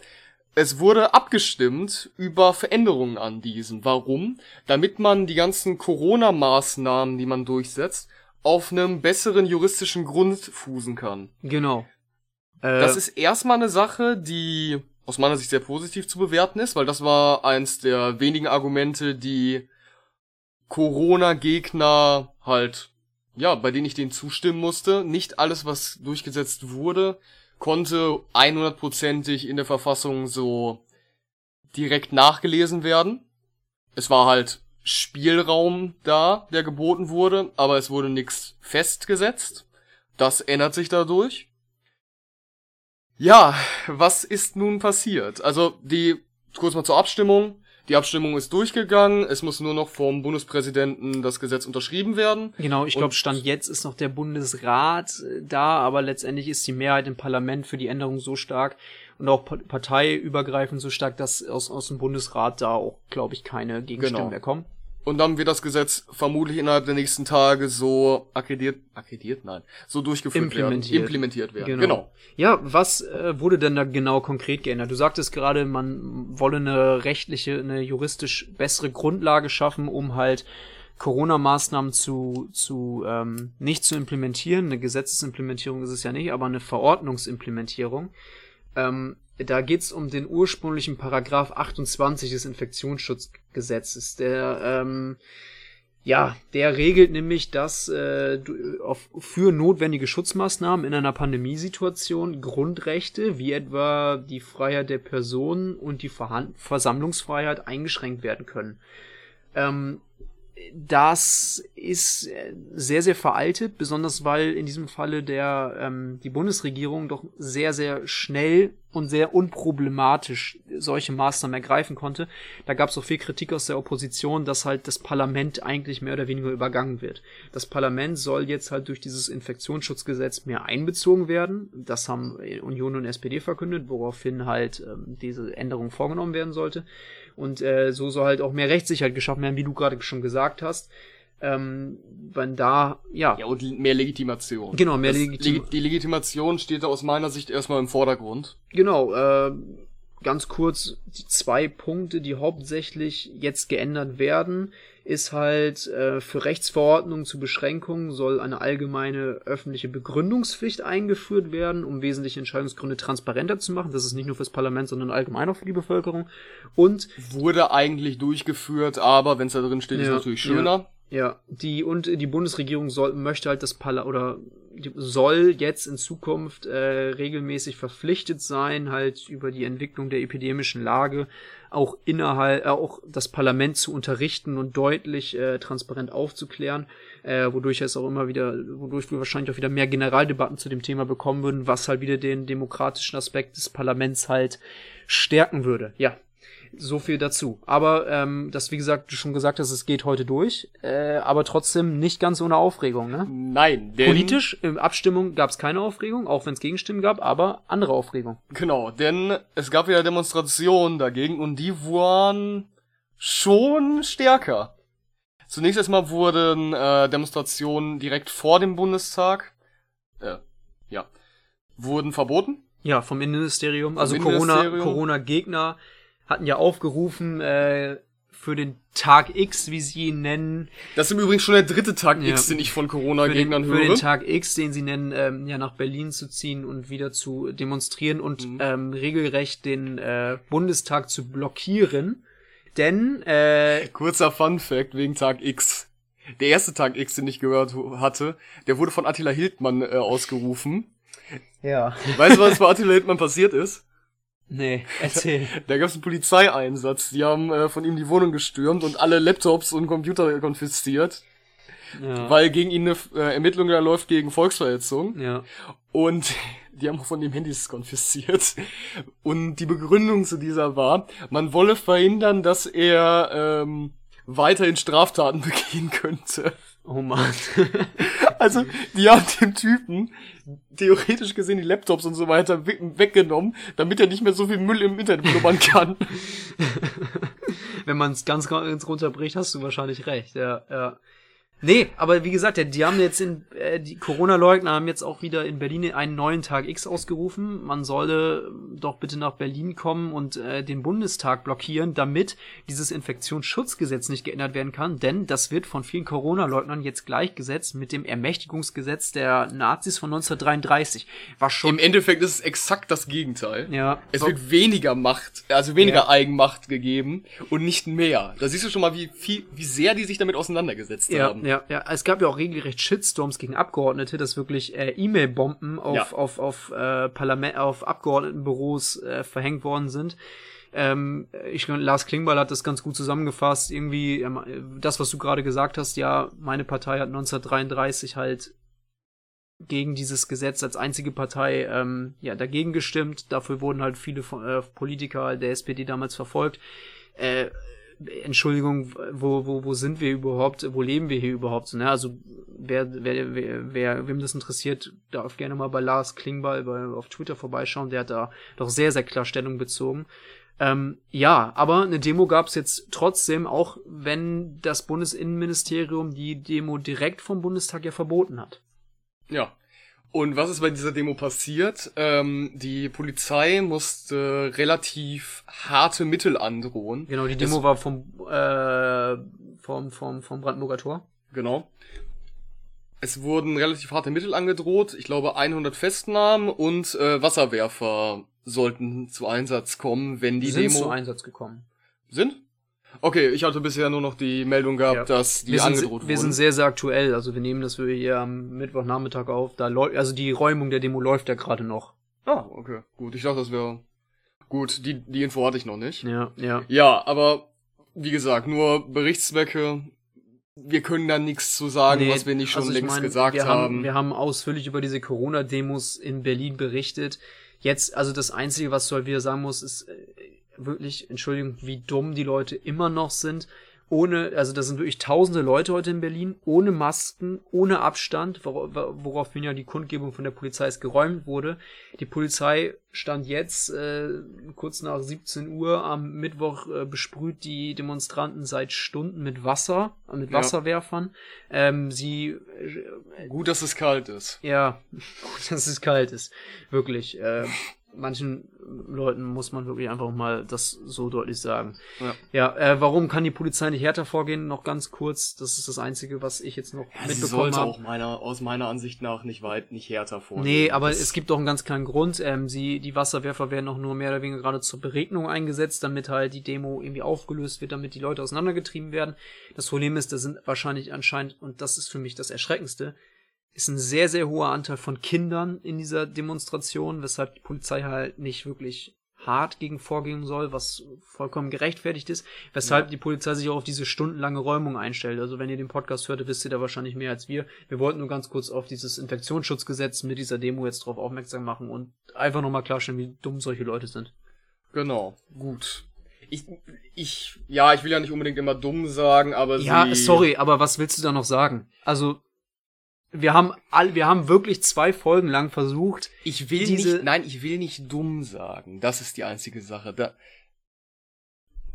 es wurde abgestimmt über Veränderungen an diesem. Warum? Damit man die ganzen Corona-Maßnahmen, die man durchsetzt, auf einem besseren juristischen Grund fußen kann. Genau. Äh, Das ist erstmal eine Sache, die aus meiner Sicht sehr positiv zu bewerten ist, weil das war eins der wenigen Argumente, die Corona-Gegner halt, ja, bei denen ich denen zustimmen musste. Nicht alles, was durchgesetzt wurde, konnte 100%ig in der Verfassung so direkt nachgelesen werden. Es war halt Spielraum da, der geboten wurde, aber es wurde nichts festgesetzt. Das ändert sich dadurch. Ja, was ist nun passiert? Also, die, kurz mal zur Abstimmung. Die Abstimmung ist durchgegangen. Es muss nur noch vom Bundespräsidenten das Gesetz unterschrieben werden. Genau, ich glaube, Stand jetzt ist noch der Bundesrat äh, da, aber letztendlich ist die Mehrheit im Parlament für die Änderung so stark und auch pa- parteiübergreifend so stark, dass aus, aus dem Bundesrat da auch, glaube ich, keine Gegenstimmen Genau. mehr kommen. Und dann wird das Gesetz vermutlich innerhalb der nächsten Tage so akkreditiert, akkreditiert, nein, so durchgeführt Implementiert. werden, implementiert werden. Genau. Genau. Ja, was äh, wurde denn da genau konkret geändert? Du sagtest gerade, man wolle eine rechtliche, eine juristisch bessere Grundlage schaffen, um halt Corona-Maßnahmen zu, zu ähm, nicht zu implementieren. Eine Gesetzesimplementierung ist es ja nicht, aber eine Verordnungsimplementierung. Ähm, da geht's um den ursprünglichen Paragraph 28 des Infektionsschutzgesetzes, der ähm, ja, der regelt nämlich, dass äh, auf, für notwendige Schutzmaßnahmen in einer Pandemiesituation Grundrechte wie etwa die Freiheit der Person und die Verhand Versammlungsfreiheit eingeschränkt werden können. Ähm, das ist äh, sehr, sehr veraltet, besonders weil in diesem Falle der ähm, die Bundesregierung doch sehr, sehr schnell und sehr unproblematisch solche Maßnahmen ergreifen konnte. Da gab es auch viel Kritik aus der Opposition, dass halt das Parlament eigentlich mehr oder weniger übergangen wird. Das Parlament soll jetzt halt durch dieses Infektionsschutzgesetz mehr einbezogen werden. Das haben Union und SPD verkündet, woraufhin halt ähm, diese Änderung vorgenommen werden sollte. Und äh, so soll halt auch mehr Rechtssicherheit geschaffen werden, wie du gerade schon gesagt hast. Ähm, wenn da, ja, Ja, und mehr Legitimation. Genau, mehr Das Legitim- Legi- Die Legitimation steht da aus meiner Sicht erstmal im Vordergrund. genau, äh, ganz kurz, die zwei Punkte, die hauptsächlich jetzt geändert werden, ist halt äh, für Rechtsverordnungen zu Beschränkungen soll eine allgemeine öffentliche Begründungspflicht eingeführt werden, um wesentliche Entscheidungsgründe transparenter zu machen. Das ist nicht nur fürs Parlament, sondern allgemein auch für die Bevölkerung. Und Wurde eigentlich durchgeführt, aber wenn es da drin steht, ist Ja, natürlich schöner. Ja, die und die Bundesregierung soll möchte halt das Parla oder soll jetzt in Zukunft äh, regelmäßig verpflichtet sein, halt über die Entwicklung der epidemischen Lage auch innerhalb äh, auch das Parlament zu unterrichten und deutlich äh, transparent aufzuklären, äh, wodurch es auch immer wieder, wodurch wir wahrscheinlich auch wieder mehr Generaldebatten zu dem Thema bekommen würden, was halt wieder den demokratischen Aspekt des Parlaments halt stärken würde. Ja, so viel dazu. Aber ähm, das, wie gesagt, du schon gesagt hast, es geht heute durch, äh, aber trotzdem nicht ganz ohne Aufregung. Ne? Nein, denn, Politisch, in Abstimmung gab es keine Aufregung, auch wenn es Gegenstimmen gab, aber andere Aufregung. Genau, denn es gab wieder Demonstrationen dagegen und die waren schon stärker. Zunächst erstmal wurden äh, Demonstrationen direkt vor dem Bundestag, äh, ja, wurden verboten. Ja, vom Innenministerium. Also Innenministerium. Corona, Corona-Gegner hatten ja aufgerufen, äh, für den Tag X, wie sie ihn nennen, Das ist im Übrigen schon der dritte Tag Ja. X, den ich von Corona-Gegnern für den höre. Tag X, den sie nennen, ähm, ja nach Berlin zu ziehen und wieder zu demonstrieren und Mhm. ähm, regelrecht den äh, Bundestag zu blockieren. Denn äh, Kurzer Fun Fact wegen Tag X. Der erste Tag X, den ich gehört hatte, der wurde von Attila Hildmann äh, ausgerufen. ja, Weißt du, was bei Attila Hildmann passiert ist? Nee, erzähl. Da gab es einen Polizeieinsatz. Die haben äh, von ihm die Wohnung gestürmt und alle Laptops und Computer konfisziert, ja. weil gegen ihn eine äh, Ermittlung da läuft gegen Volksverhetzung. ja. Und die haben auch von ihm Handys konfisziert. Und die Begründung zu dieser war, man wolle verhindern, dass er ähm, weiterhin Straftaten begehen könnte. Oh Mann. Also, die haben dem Typen theoretisch gesehen die Laptops und so weiter we weggenommen, damit er nicht mehr so viel Müll im Internet blubbern kann. Wenn man es ganz, ganz runterbricht, hast du wahrscheinlich recht, ja, ja. Nee, aber wie gesagt, die haben jetzt in, äh, die Corona-Leugner haben jetzt auch wieder in Berlin einen neuen Tag X ausgerufen. Man solle doch bitte nach Berlin kommen und äh, den Bundestag blockieren, damit dieses Infektionsschutzgesetz nicht geändert werden kann, denn das wird von vielen Corona-Leugnern jetzt gleichgesetzt mit dem Ermächtigungsgesetz der Nazis von 1933. Was Im schon, Endeffekt ist es exakt das Gegenteil. ja, Es wird weniger Macht, also weniger Ja. Eigenmacht gegeben und nicht mehr. Da siehst du schon mal, wie viel, wie sehr die sich damit auseinandergesetzt Ja, haben. ja, ja. Es gab ja auch regelrecht Shitstorms gegen Abgeordnete, dass wirklich äh, E-Mail-Bomben auf, Ja. auf, auf, äh, Parlament, auf Abgeordnetenbüros äh, verhängt worden sind. Ähm, ich Lars Klingbeil hat das ganz gut zusammengefasst. Irgendwie, ähm, das, was du gerade gesagt hast, ja, meine Partei hat 1933 halt gegen dieses Gesetz als einzige Partei ähm, ja dagegen gestimmt. Dafür wurden halt viele von, äh, Politiker der SPD damals verfolgt. Äh, Entschuldigung, wo, wo, wo sind wir überhaupt, wo leben wir hier überhaupt? Ne? Also wer, wer, wer, wer, wem das interessiert, darf gerne mal bei Lars Klingbeil bei, auf Twitter vorbeischauen, der hat da doch sehr, sehr klar Stellung bezogen. Ähm, ja, aber eine Demo gab es jetzt trotzdem, auch wenn das Bundesinnenministerium die Demo direkt vom Bundestag ja verboten hat. Ja. Und was ist bei dieser Demo passiert? Ähm, die Polizei musste relativ harte Mittel androhen. Genau, die Demo Es- war vom, äh, vom, vom, vom Brandenburger Tor. Genau. Es wurden relativ harte Mittel angedroht. Ich glaube 100 Festnahmen und äh, Wasserwerfer sollten zu Einsatz kommen, wenn die sind Demo zu Einsatz gekommen. sind. Okay, ich hatte bisher nur noch die Meldung gehabt, Ja. dass die wir sind, angedroht wir wurden. sind sehr, sehr aktuell. Also wir nehmen das für hier am Mittwochnachmittag auf. Da läuft, also die Räumung der Demo läuft ja gerade noch. ah, okay, gut. Ich dachte, das wäre gut. Die die Info hatte ich noch nicht. Ja, ja. Ja, aber wie gesagt, nur Berichtszwecke. Wir können da nichts zu sagen, Nee, was wir nicht schon also längst mein, gesagt wir haben. Wir haben ausführlich über diese Corona-Demos in Berlin berichtet. Jetzt, also das Einzige, was du halt wieder sagen musst, ist äh, wirklich, Entschuldigung, wie dumm die Leute immer noch sind. Ohne, also das sind wirklich tausende Leute heute in Berlin, ohne Masken, ohne Abstand, wor woraufhin ja die Kundgebung von der Polizei es geräumt wurde. Die Polizei stand jetzt äh, kurz nach 17 Uhr am Mittwoch äh, besprüht die Demonstranten seit Stunden mit Wasser, mit Ja. Wasserwerfern. Ähm, sie äh, Gut, dass es kalt ist. ja, gut, dass es kalt ist. Wirklich. Äh, manchen Leuten muss man wirklich einfach mal das so deutlich sagen. Ja. Ja, äh, warum kann die Polizei nicht härter vorgehen? Noch ganz kurz. Das ist das Einzige, was ich jetzt noch Ja, sie mitbekommen sollte habe. auch meiner, aus meiner Ansicht nach nicht weit, nicht härter vorgehen. Nee, aber Das- es gibt doch einen ganz kleinen Grund. Ähm, sie, die Wasserwerfer werden auch nur mehr oder weniger gerade zur Beregnung eingesetzt, damit halt die Demo irgendwie aufgelöst wird, damit die Leute auseinandergetrieben werden. Das Problem ist, da sind wahrscheinlich anscheinend, und das ist für mich das Erschreckendste, ist ein sehr, sehr hoher Anteil von Kindern in dieser Demonstration, weshalb die Polizei halt nicht wirklich hart gegen vorgehen soll, was vollkommen gerechtfertigt ist, weshalb die Polizei sich auch auf diese stundenlange Räumung einstellt. Also wenn ihr den Podcast hört, wisst ihr da wahrscheinlich mehr als wir. Wir wollten nur ganz kurz auf dieses Infektionsschutzgesetz mit dieser Demo jetzt drauf aufmerksam machen und einfach nochmal klarstellen, wie dumm solche Leute sind. Genau, gut. Ich, ich, ja, ich will ja nicht unbedingt immer dumm sagen, aber Ja, sorry, aber was willst du da noch sagen? Also, wir haben all, wir haben wirklich zwei Folgen lang versucht, Ich will diese- nicht, nein, ich will nicht dumm sagen. Das ist die einzige Sache. Da,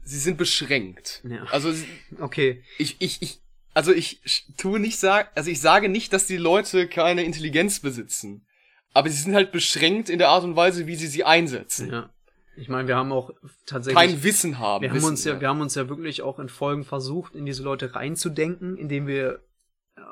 sie sind beschränkt. Ja. Also, okay, ich, ich, ich, also ich tue nicht sag, also ich sage nicht, dass die Leute keine Intelligenz besitzen. Aber sie sind halt beschränkt in der Art und Weise, wie sie sie einsetzen. ja. Ich meine, wir haben auch tatsächlich Kein Wissen haben. Wir haben Wissen, uns ja, wir haben uns ja wirklich auch in Folgen versucht, in diese Leute reinzudenken, indem wir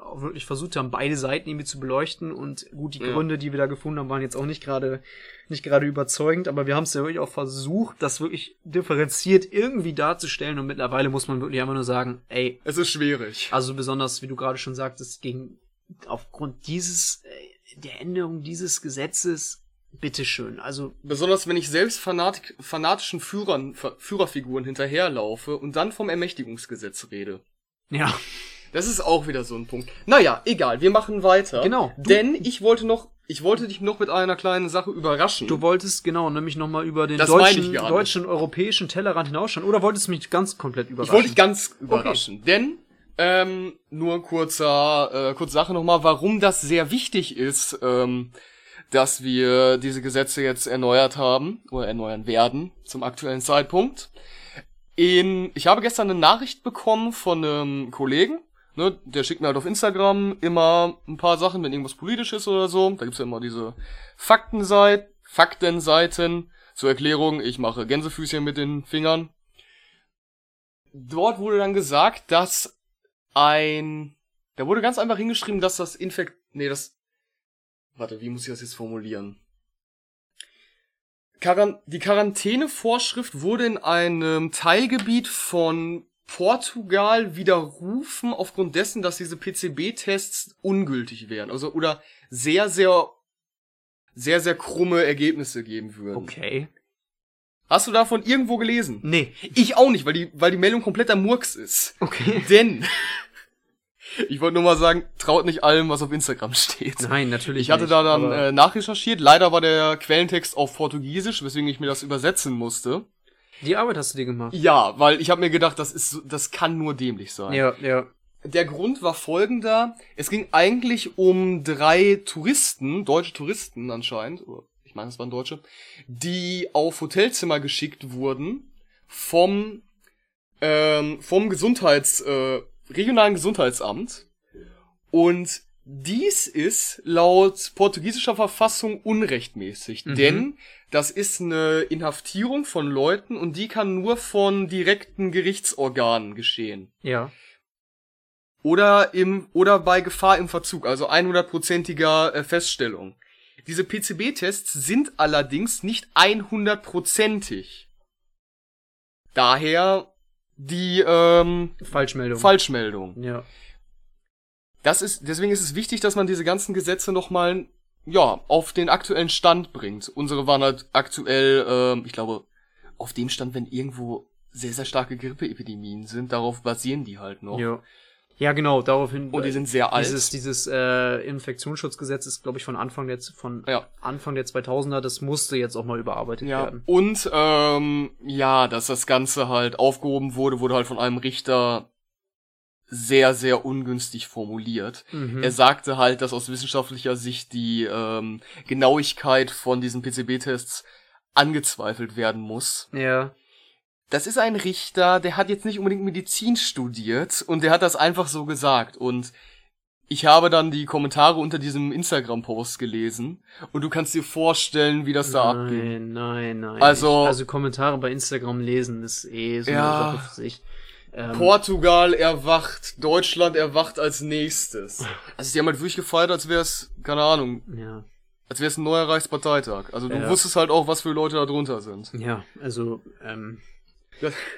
auch wirklich versucht haben, beide Seiten irgendwie zu beleuchten und gut, die Ja. Gründe, die wir da gefunden haben, waren jetzt auch nicht gerade, nicht gerade überzeugend, aber wir haben es ja wirklich auch versucht, das wirklich differenziert irgendwie darzustellen und mittlerweile muss man wirklich einfach nur sagen, ey, Es ist schwierig. also besonders, wie du gerade schon sagtest, gegen, aufgrund dieses, äh, der Änderung dieses Gesetzes, bitteschön, also, Besonders wenn ich selbst fanatik, fanatischen Führern, Führerfiguren hinterherlaufe und dann vom Ermächtigungsgesetz rede. ja, Das ist auch wieder so ein Punkt. Naja, egal, wir machen weiter. Genau. Denn ich wollte noch, ich wollte dich noch mit einer kleinen Sache überraschen. Du wolltest genau nämlich nochmal über den Das meine ich deutschen, gar nicht. deutschen, europäischen Tellerrand hinausschauen. Oder wolltest du mich ganz komplett überraschen? ich wollte dich ganz überraschen. Denn, ähm, nur kurzer, äh, kurze Sache nochmal, warum das sehr wichtig ist, ähm, dass wir diese Gesetze jetzt erneuert haben oder erneuern werden zum aktuellen Zeitpunkt. In, ich habe gestern eine Nachricht bekommen von einem Kollegen, ne, der schickt mir halt auf Instagram immer ein paar Sachen, wenn irgendwas politisch ist oder so. Da gibt's ja immer diese Faktenseiten, Faktenseiten zur Erklärung. Ich mache Gänsefüßchen mit den Fingern. Dort wurde dann gesagt, dass ein, da wurde ganz einfach hingeschrieben, dass das Infekt, nee, das, warte, wie muss ich das jetzt formulieren? Quaran die Quarantänevorschrift wurde in einem Teilgebiet von Portugal widerrufen aufgrund dessen, dass diese PCB-Tests ungültig wären. Also, oder sehr, sehr, sehr, sehr krumme Ergebnisse geben würden. Okay. Hast du davon irgendwo gelesen? Nee. Ich auch nicht, weil die, weil die Meldung kompletter Murks ist. Okay. Denn, ich wollte nur mal sagen, traut nicht allem, was auf Instagram steht. Nein, natürlich Ich hatte nicht, da dann äh, nachrecherchiert. Leider war der Quellentext auf Portugiesisch, weswegen ich mir das übersetzen musste. Die Arbeit hast du dir gemacht. Ja, weil ich habe mir gedacht, das ist, das kann nur dämlich sein. Ja, ja. Der Grund war folgender. Es ging eigentlich um drei Touristen, deutsche Touristen anscheinend. oder ich meine, es waren Deutsche, die auf Hotelzimmer geschickt wurden vom, ähm, vom Gesundheits, äh, regionalen Gesundheitsamt. Und dies ist laut portugiesischer Verfassung unrechtmäßig, Mhm. denn das ist eine Inhaftierung von Leuten und die kann nur von direkten Gerichtsorganen geschehen. Ja. Oder im, oder bei Gefahr im Verzug, also 100%iger äh, Feststellung. Diese PCB-Tests sind allerdings nicht 100%ig. Daher die ähm, Falschmeldung. Falschmeldung. ja. Das ist, deswegen ist es wichtig, dass man diese ganzen Gesetze nochmal, ja, auf den aktuellen Stand bringt. Unsere waren halt aktuell, ähm, ich glaube, auf dem Stand, wenn irgendwo sehr, sehr starke Grippeepidemien sind, darauf basieren die halt noch. Ja. Ja, genau, daraufhin. Und die sind sehr alt. Dieses, dieses äh, Infektionsschutzgesetz ist, glaube ich, von Anfang der, von Ja. Anfang der 2000er. Das musste jetzt auch mal überarbeitet Ja, werden. und ähm, ja, dass das Ganze halt aufgehoben wurde, wurde halt von einem Richter sehr, sehr ungünstig formuliert. Mhm. Er sagte halt, dass aus wissenschaftlicher Sicht die ähm, Genauigkeit von diesen PCB-Tests angezweifelt werden muss. ja. Das ist ein Richter, der hat jetzt nicht unbedingt Medizin studiert und der hat das einfach so gesagt und ich habe dann die Kommentare unter diesem Instagram-Post gelesen und du kannst dir vorstellen, wie das da abgeht. Nein, nein, nein. Also- also Kommentare bei Instagram lesen ist eh so Ja. eine Sache für sich. Ähm, Portugal erwacht, Deutschland erwacht als nächstes. Also die haben halt wirklich gefeiert, als wäre es, keine Ahnung, ja. als wäre es ein neuer Reichsparteitag. Also du Ja. wusstest halt auch, was für Leute da drunter sind. Ja, also ähm.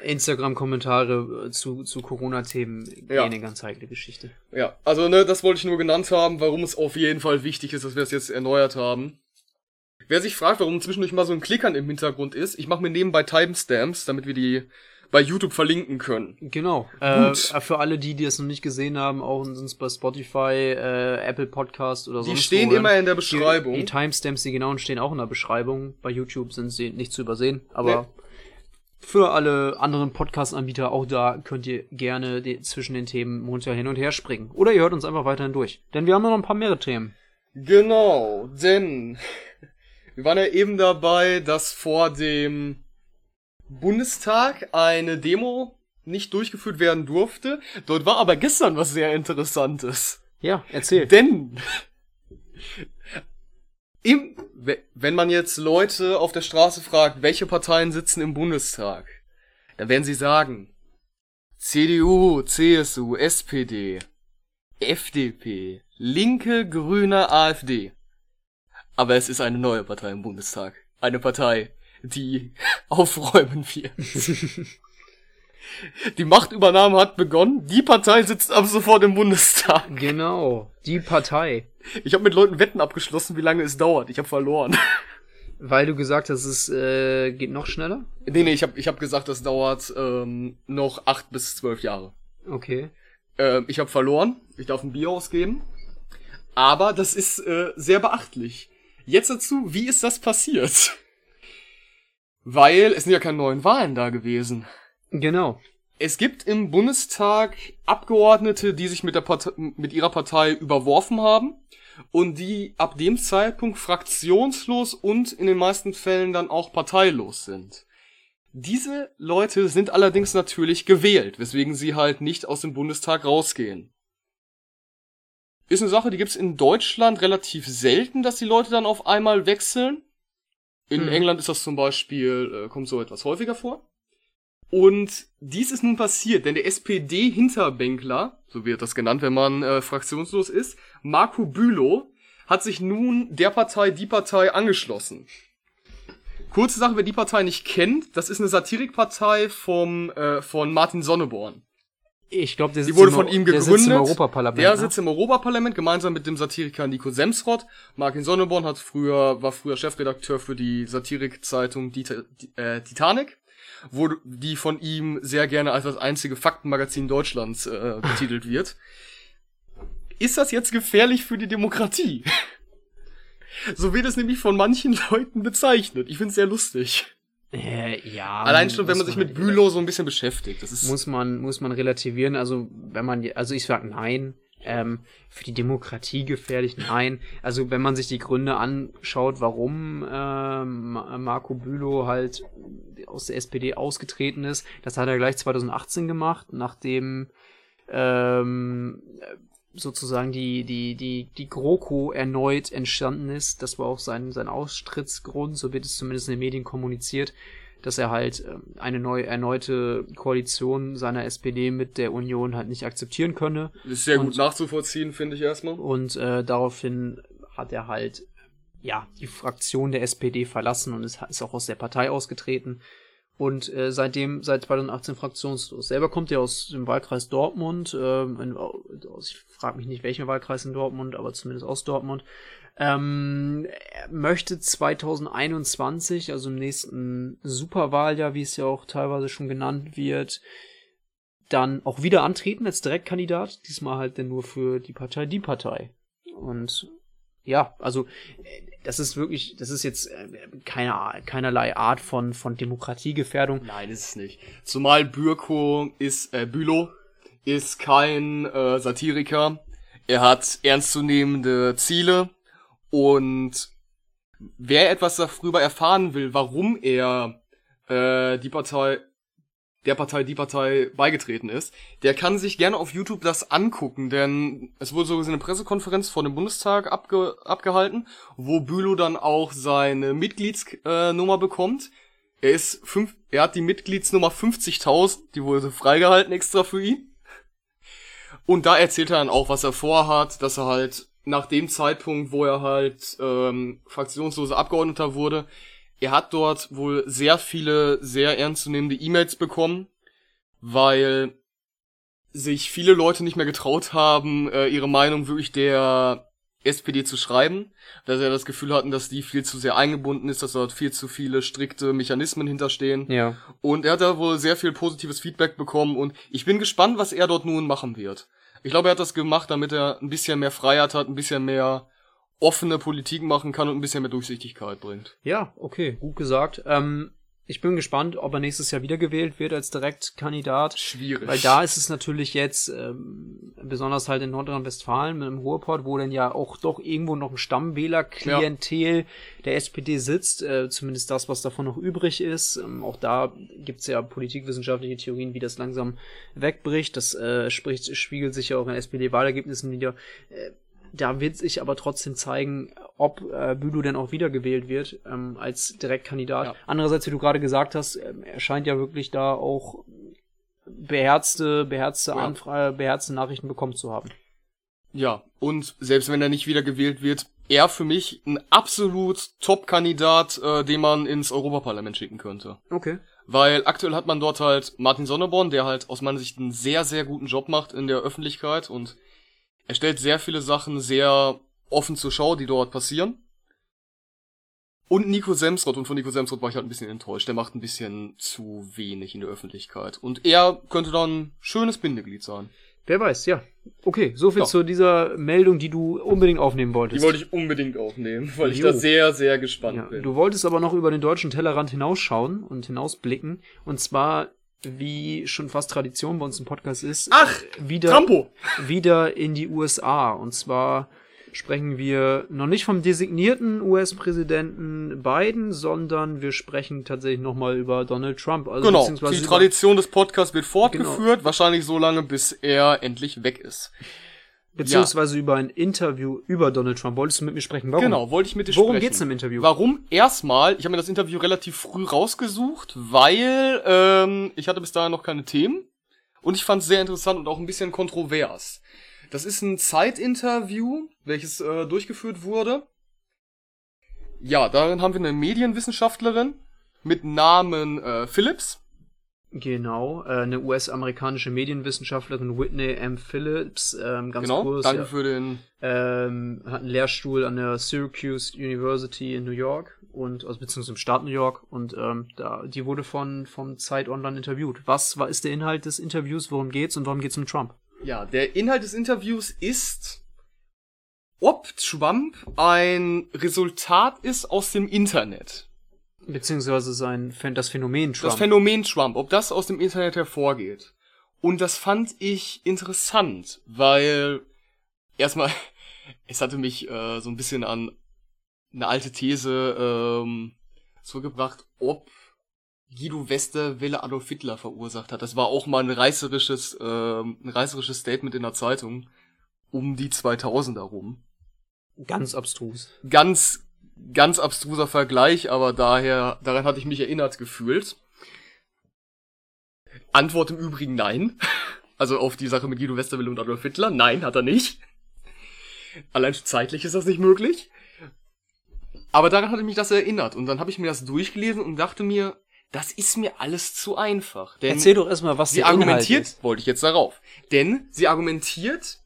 Instagram-Kommentare äh, zu, zu Corona-Themen Ja. eine ganz heikle Geschichte. Ja, also ne, das wollte ich nur genannt haben, warum es auf jeden Fall wichtig ist, dass wir es jetzt erneuert haben. Wer sich fragt, warum zwischendurch mal so ein Klickern im Hintergrund ist, ich mache mir nebenbei Timestamps, damit wir die bei YouTube verlinken können. Genau. Äh, Gut. für alle, die, die es noch nicht gesehen haben, auch uns bei Spotify, äh, Apple Podcast oder Die sonst stehen wo immer in der Beschreibung. Die, die Timestamps, die genauen, stehen auch in der Beschreibung. Bei YouTube sind sie nicht zu übersehen, aber für alle anderen Podcast-Anbieter auch da könnt ihr gerne die, zwischen den Themen munter hin und her springen. Oder ihr hört uns einfach weiterhin durch. Denn wir haben noch ein paar mehrere Themen. Genau, denn wir waren ja eben dabei, dass vor dem Bundestag eine Demo nicht durchgeführt werden durfte. Dort war aber gestern was sehr Interessantes. Ja, erzähl. Denn im, we- wenn man jetzt Leute auf der Straße fragt, welche Parteien sitzen im Bundestag, dann werden sie sagen CDU, CSU, SPD, FDP, Linke, Grüne, AfD. Aber es ist eine neue Partei im Bundestag. Eine Partei, die aufräumen wird. Die Machtübernahme hat begonnen. Die Partei sitzt ab sofort im Bundestag. Genau. Die Partei. Ich habe mit Leuten Wetten abgeschlossen, wie lange es dauert. Ich habe verloren. Weil du gesagt hast, es äh, geht noch schneller? nee, nee, ich habe ich hab gesagt, das dauert ähm, noch acht bis zwölf Jahre. Okay. Ähm, ich habe verloren. Ich darf ein Bier ausgeben. Aber das ist äh, sehr beachtlich. Jetzt dazu, wie ist das passiert? Weil es sind ja keine neuen Wahlen da gewesen. Genau. Es gibt im Bundestag Abgeordnete, die sich mit, der Partei, mit ihrer Partei überworfen haben und die ab dem Zeitpunkt fraktionslos und in den meisten Fällen dann auch parteilos sind. Diese Leute sind allerdings natürlich gewählt, weswegen sie halt nicht aus dem Bundestag rausgehen. Ist eine Sache, die gibt's in Deutschland relativ selten, dass die Leute dann auf einmal wechseln. In Mhm. England ist das zum Beispiel, äh, kommt so etwas häufiger vor. Und dies ist nun passiert, denn der SPD-Hinterbänkler, so wird das genannt, wenn man äh, fraktionslos ist, Marco Bülow, hat sich nun der Partei, die Partei angeschlossen. Kurze Sache, wer die Partei nicht kennt, das ist eine Satirikpartei vom, äh, von Martin Sonneborn. Ich glaube, der Die sitzt wurde im- von ihm Der sitzt im gegründet. Europaparlament. Der ne? sitzt im Europaparlament gemeinsam mit dem Satiriker Nico Semsrott. Martin Sonneborn hat früher, war früher Chefredakteur für die Satirikzeitung äh, Titanic, wo die von ihm sehr gerne als das einzige Faktenmagazin Deutschlands äh, betitelt wird. Ist das jetzt gefährlich für die Demokratie? So wird es nämlich von manchen Leuten bezeichnet. Ich find's sehr lustig. Äh, ja. Allein schon, wenn man sich mit Bülow so ein bisschen beschäftigt. Das ist muss man muss man relativieren. Also wenn man also ich sag nein. Ähm, für die Demokratie gefährlich? Nein. Also wenn man sich die Gründe anschaut, warum ähm, Marco Bülow halt aus der SPD ausgetreten ist, das hat er gleich 2018 gemacht, nachdem ähm, sozusagen die, die, die, die GroKo erneut entstanden ist. Das war auch sein, sein Austrittsgrund, so wird es zumindest in den Medien kommuniziert, dass er halt ähm, eine neue, erneute Koalition seiner SPD mit der Union halt nicht akzeptieren könne. Ist sehr und, gut nachzuvollziehen, finde ich erstmal. Und äh, daraufhin hat er halt ja die Fraktion der SPD verlassen und ist, ist auch aus der Partei ausgetreten und äh, seitdem seit 2018 fraktionslos. Selber kommt er aus dem Wahlkreis Dortmund, äh, in, ich frage mich nicht welchen Wahlkreis in Dortmund, aber zumindest aus Dortmund. Ähm, er möchte 2021, also im nächsten Superwahljahr, wie es ja auch teilweise schon genannt wird, dann auch wieder antreten als Direktkandidat. Diesmal halt denn nur für die Partei Die Partei. Und ja, also das ist wirklich, das ist jetzt äh, keine, keinerlei Art von, von Demokratiegefährdung. Nein, ist es nicht. Zumal Bürko ist, äh, Bülow ist kein äh, Satiriker. Er hat ernstzunehmende Ziele und wer etwas darüber erfahren will, warum er äh, die Partei der Partei, die Partei beigetreten ist, der kann sich gerne auf YouTube das angucken, denn es wurde so eine Pressekonferenz vor dem Bundestag abge abgehalten, wo Bülow dann auch seine Mitgliedsnummer äh, bekommt. Er ist fünf, er hat die Mitgliedsnummer 50.000, die wurde freigehalten extra für ihn. Und da erzählt er dann auch, was er vorhat, dass er halt nach dem Zeitpunkt, wo er halt ähm, fraktionsloser Abgeordneter wurde, er hat dort wohl sehr viele sehr ernstzunehmende E-Mails bekommen, weil sich viele Leute nicht mehr getraut haben, äh, ihre Meinung wirklich der SPD zu schreiben, dass sie das Gefühl hatten, dass die viel zu sehr eingebunden ist, dass dort viel zu viele strikte Mechanismen hinterstehen. Ja. Und er hat da wohl sehr viel positives Feedback bekommen und ich bin gespannt, was er dort nun machen wird. Ich glaube, er hat das gemacht, damit er ein bisschen mehr Freiheit hat, ein bisschen mehr offene Politik machen kann und ein bisschen mehr Durchsichtigkeit bringt. Ja, okay, gut gesagt. Ähm, ich bin gespannt, ob er nächstes Jahr wiedergewählt wird als Direktkandidat. Schwierig. Weil da ist es natürlich jetzt, ähm, besonders halt in Nordrhein-Westfalen mit dem Ruhrport, wo dann ja auch doch irgendwo noch ein Stammwählerklientel ja. der SPD sitzt, äh, zumindest das, was davon noch übrig ist. Ähm, auch da gibt's ja politikwissenschaftliche Theorien, wie das langsam wegbricht. Das äh, spricht, spiegelt sich ja auch in SPD-Wahlergebnissen wieder. Äh, da wird sich aber trotzdem zeigen, ob äh, Bülow denn auch wiedergewählt wird ähm, als Direktkandidat. Ja. Andererseits, wie du gerade gesagt hast, äh, er scheint ja wirklich da auch beherzte, beherzte, ja. Anfrage, beherzte Nachrichten bekommen zu haben. Ja, und selbst wenn er nicht wiedergewählt wird, er für mich ein absolut Top-Kandidat, äh, den man ins Europaparlament schicken könnte. Okay. Weil aktuell hat man dort halt Martin Sonneborn, der halt aus meiner Sicht einen sehr, sehr guten Job macht in der Öffentlichkeit und er stellt sehr viele Sachen sehr offen zur Schau, die dort passieren. Und Nico Semsrott, und von Nico Semsrott war ich halt ein bisschen enttäuscht. Der macht ein bisschen zu wenig in der Öffentlichkeit. Und er könnte dann schönes Bindeglied sein. Wer weiß, ja. Okay, so viel ja. zu dieser Meldung, die du unbedingt aufnehmen wolltest. Die wollte ich unbedingt aufnehmen, weil jo. ich da sehr, sehr gespannt ja, bin. Du wolltest aber noch über den deutschen Tellerrand hinausschauen und hinausblicken. Und zwar wie schon fast Tradition bei uns im Podcast ist, Ach, wieder, Trampo. wieder in die USA. Und zwar sprechen wir noch nicht vom designierten US-Präsidenten Biden, sondern wir sprechen tatsächlich nochmal über Donald Trump. Also genau, die Tradition des Podcasts wird fortgeführt, genau. wahrscheinlich so lange, bis er endlich weg ist. Beziehungsweise ja. über ein Interview über Donald Trump. Wolltest du mit mir sprechen? Warum? Genau, wollte ich mit dir Worum sprechen. Worum geht's im Interview? Warum? Erstmal, ich habe mir das Interview relativ früh rausgesucht, weil ähm, ich hatte bis dahin noch keine Themen. Und ich fand es sehr interessant und auch ein bisschen kontrovers. Das ist ein Zeitinterview, welches äh, durchgeführt wurde. Ja, darin haben wir eine Medienwissenschaftlerin mit Namen äh, Phillips. Genau, äh, eine US-amerikanische Medienwissenschaftlerin Whitney M. Phillips, ähm, ganz genau, kurz. Danke ja, für den. Ähm, hat einen Lehrstuhl an der Syracuse University in New York und also beziehungsweise im Staat New York und ähm, da die wurde von vom Zeit Online interviewt. Was war ist der Inhalt des Interviews? Worum geht's und warum geht's um Trump? Ja, der Inhalt des Interviews ist, ob Trump ein Resultat ist aus dem Internet. Beziehungsweise sein, das Phänomen Trump. Das Phänomen Trump, ob das aus dem Internet hervorgeht. Und das fand ich interessant, weil erstmal, es hatte mich äh, so ein bisschen an eine alte These ähm, zurückgebracht, ob Guido Westerwelle Adolf Hitler verursacht hat. Das war auch mal ein reißerisches, ähm, ein reißerisches Statement in der Zeitung um die 2000er rum. Ganz abstrus. Ganz, ganz abstruser Vergleich, aber daher, daran hatte ich mich erinnert gefühlt. Antwort im Übrigen nein. Also auf die Sache mit Guido Westerwelle und Adolf Hitler. Nein, hat er nicht. Allein zeitlich ist das nicht möglich. Aber daran hatte mich das erinnert. Und dann habe ich mir das durchgelesen und dachte mir, das ist mir alles zu einfach. Denn Erzähl doch erstmal, was sie argumentiert, wollte ich jetzt darauf. Denn sie argumentiert,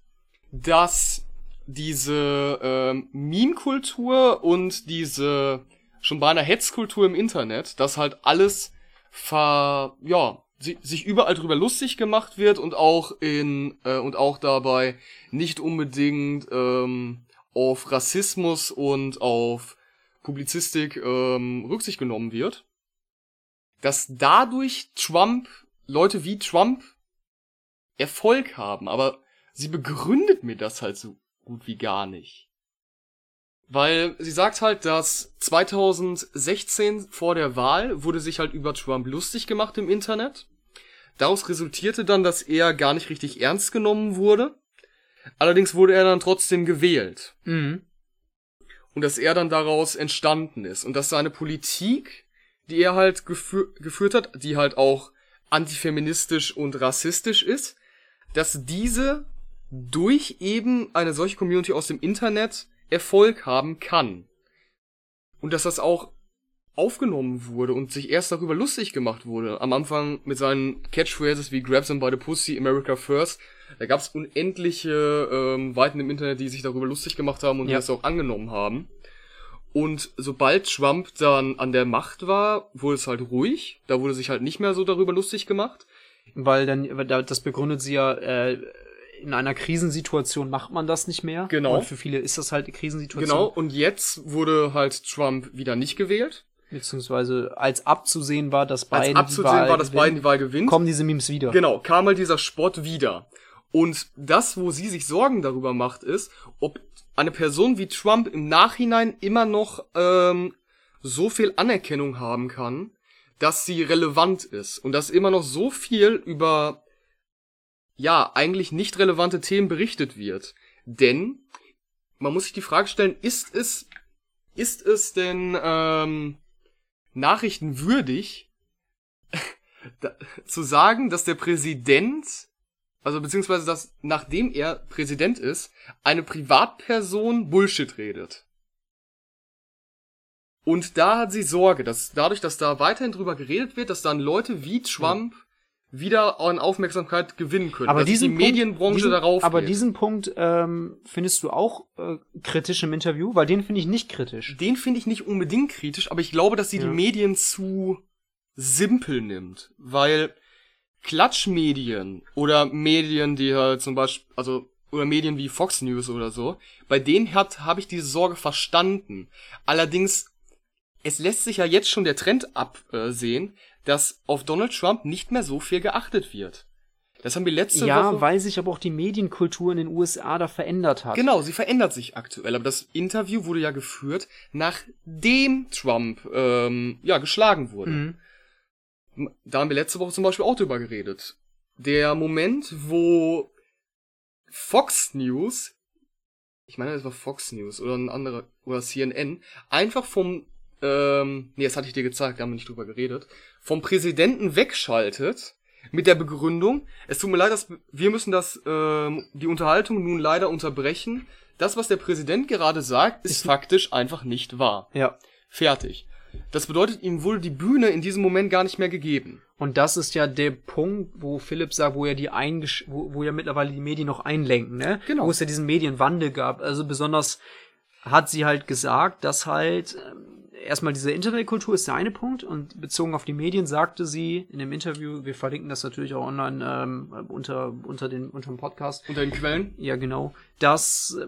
dass diese ähm, Meme-Kultur und diese schon beinahe Hetzkultur im Internet, das halt alles ver, ja, sich überall drüber lustig gemacht wird und auch in äh, und auch dabei nicht unbedingt ähm, auf Rassismus und auf Publizistik ähm, Rücksicht genommen wird, dass dadurch Trump Leute wie Trump Erfolg haben, aber sie begründet mir das halt so gut wie gar nicht. Weil sie sagt halt, dass 2016 vor der Wahl wurde sich halt über Trump lustig gemacht im Internet. Daraus resultierte dann, dass er gar nicht richtig ernst genommen wurde. Allerdings wurde er dann trotzdem gewählt. Mhm. Und dass er dann daraus entstanden ist. Und dass seine Politik, die er halt gefü geführt hat, die halt auch antifeministisch und rassistisch ist, dass diese durch eben eine solche Community aus dem Internet Erfolg haben kann. Und dass das auch aufgenommen wurde und sich erst darüber lustig gemacht wurde. Am Anfang mit seinen Catchphrases wie Grab them by the pussy, America first. Da gab es unendliche ähm, Weiten im Internet, die sich darüber lustig gemacht haben und ja. das auch angenommen haben. Und sobald Trump dann an der Macht war, wurde es halt ruhig. Da wurde sich halt nicht mehr so darüber lustig gemacht. Weil dann, das begründet sie ja, äh, in einer Krisensituation macht man das nicht mehr. Genau. Und für viele ist das halt eine Krisensituation. Genau. Und jetzt wurde halt Trump wieder nicht gewählt beziehungsweise als abzusehen war, dass Biden als abzusehen die Wahl war, dass Biden die Wahl gewinnt, kommen diese Memes wieder. Genau, kam mal dieser Spott wieder. Und das, wo sie sich Sorgen darüber macht, ist, ob eine Person wie Trump im Nachhinein immer noch ähm, so viel Anerkennung haben kann, dass sie relevant ist und dass immer noch so viel über ja eigentlich nicht relevante Themen berichtet wird. Denn man muss sich die Frage stellen: Ist es ist es denn ähm, Nachrichten würdig, zu sagen, dass der Präsident, also beziehungsweise dass nachdem er Präsident ist, eine Privatperson Bullshit redet. Und da hat sie Sorge, dass dadurch, dass da weiterhin drüber geredet wird, dass dann Leute wie Trump wieder an Aufmerksamkeit gewinnen können. Aber diesen die Punkt, Medienbranche diesen, darauf. Aber geht. diesen Punkt ähm, findest du auch äh, kritisch im Interview, weil den finde ich nicht kritisch. Den finde ich nicht unbedingt kritisch, aber ich glaube, dass sie ja. die Medien zu simpel nimmt, weil Klatschmedien oder Medien, die halt zum Beispiel, also oder Medien wie Fox News oder so, bei denen hat habe ich diese Sorge verstanden. Allerdings es lässt sich ja jetzt schon der Trend absehen, dass auf Donald Trump nicht mehr so viel geachtet wird. Das haben wir letzte ja, Woche. Ja, weil sich aber auch die Medienkultur in den USA da verändert hat. Genau, sie verändert sich aktuell. Aber das Interview wurde ja geführt, nachdem Trump ähm, ja geschlagen wurde. Mhm. Da haben wir letzte Woche zum Beispiel auch drüber geredet. Der Moment, wo Fox News, ich meine, das war Fox News oder ein anderer oder CNN, einfach vom ähm, nee, das hatte ich dir gezeigt, da haben wir nicht drüber geredet, vom Präsidenten wegschaltet mit der Begründung, es tut mir leid, dass wir müssen das ähm, die Unterhaltung nun leider unterbrechen. Das, was der Präsident gerade sagt, ist, faktisch einfach nicht wahr. Ja. Fertig. Das bedeutet, ihm wurde die Bühne in diesem Moment gar nicht mehr gegeben. Und das ist ja der Punkt, wo Philipp sagt, wo ja die eingesch wo, wo ja mittlerweile die Medien noch einlenken, ne? Genau. Wo es ja diesen Medienwandel gab. Also besonders hat sie halt gesagt, dass halt ähm, erstmal diese Internetkultur ist der eine Punkt und bezogen auf die Medien sagte sie in dem Interview, wir verlinken das natürlich auch online ähm, unter unter den unter dem Podcast unter den Quellen. Ja, genau, dass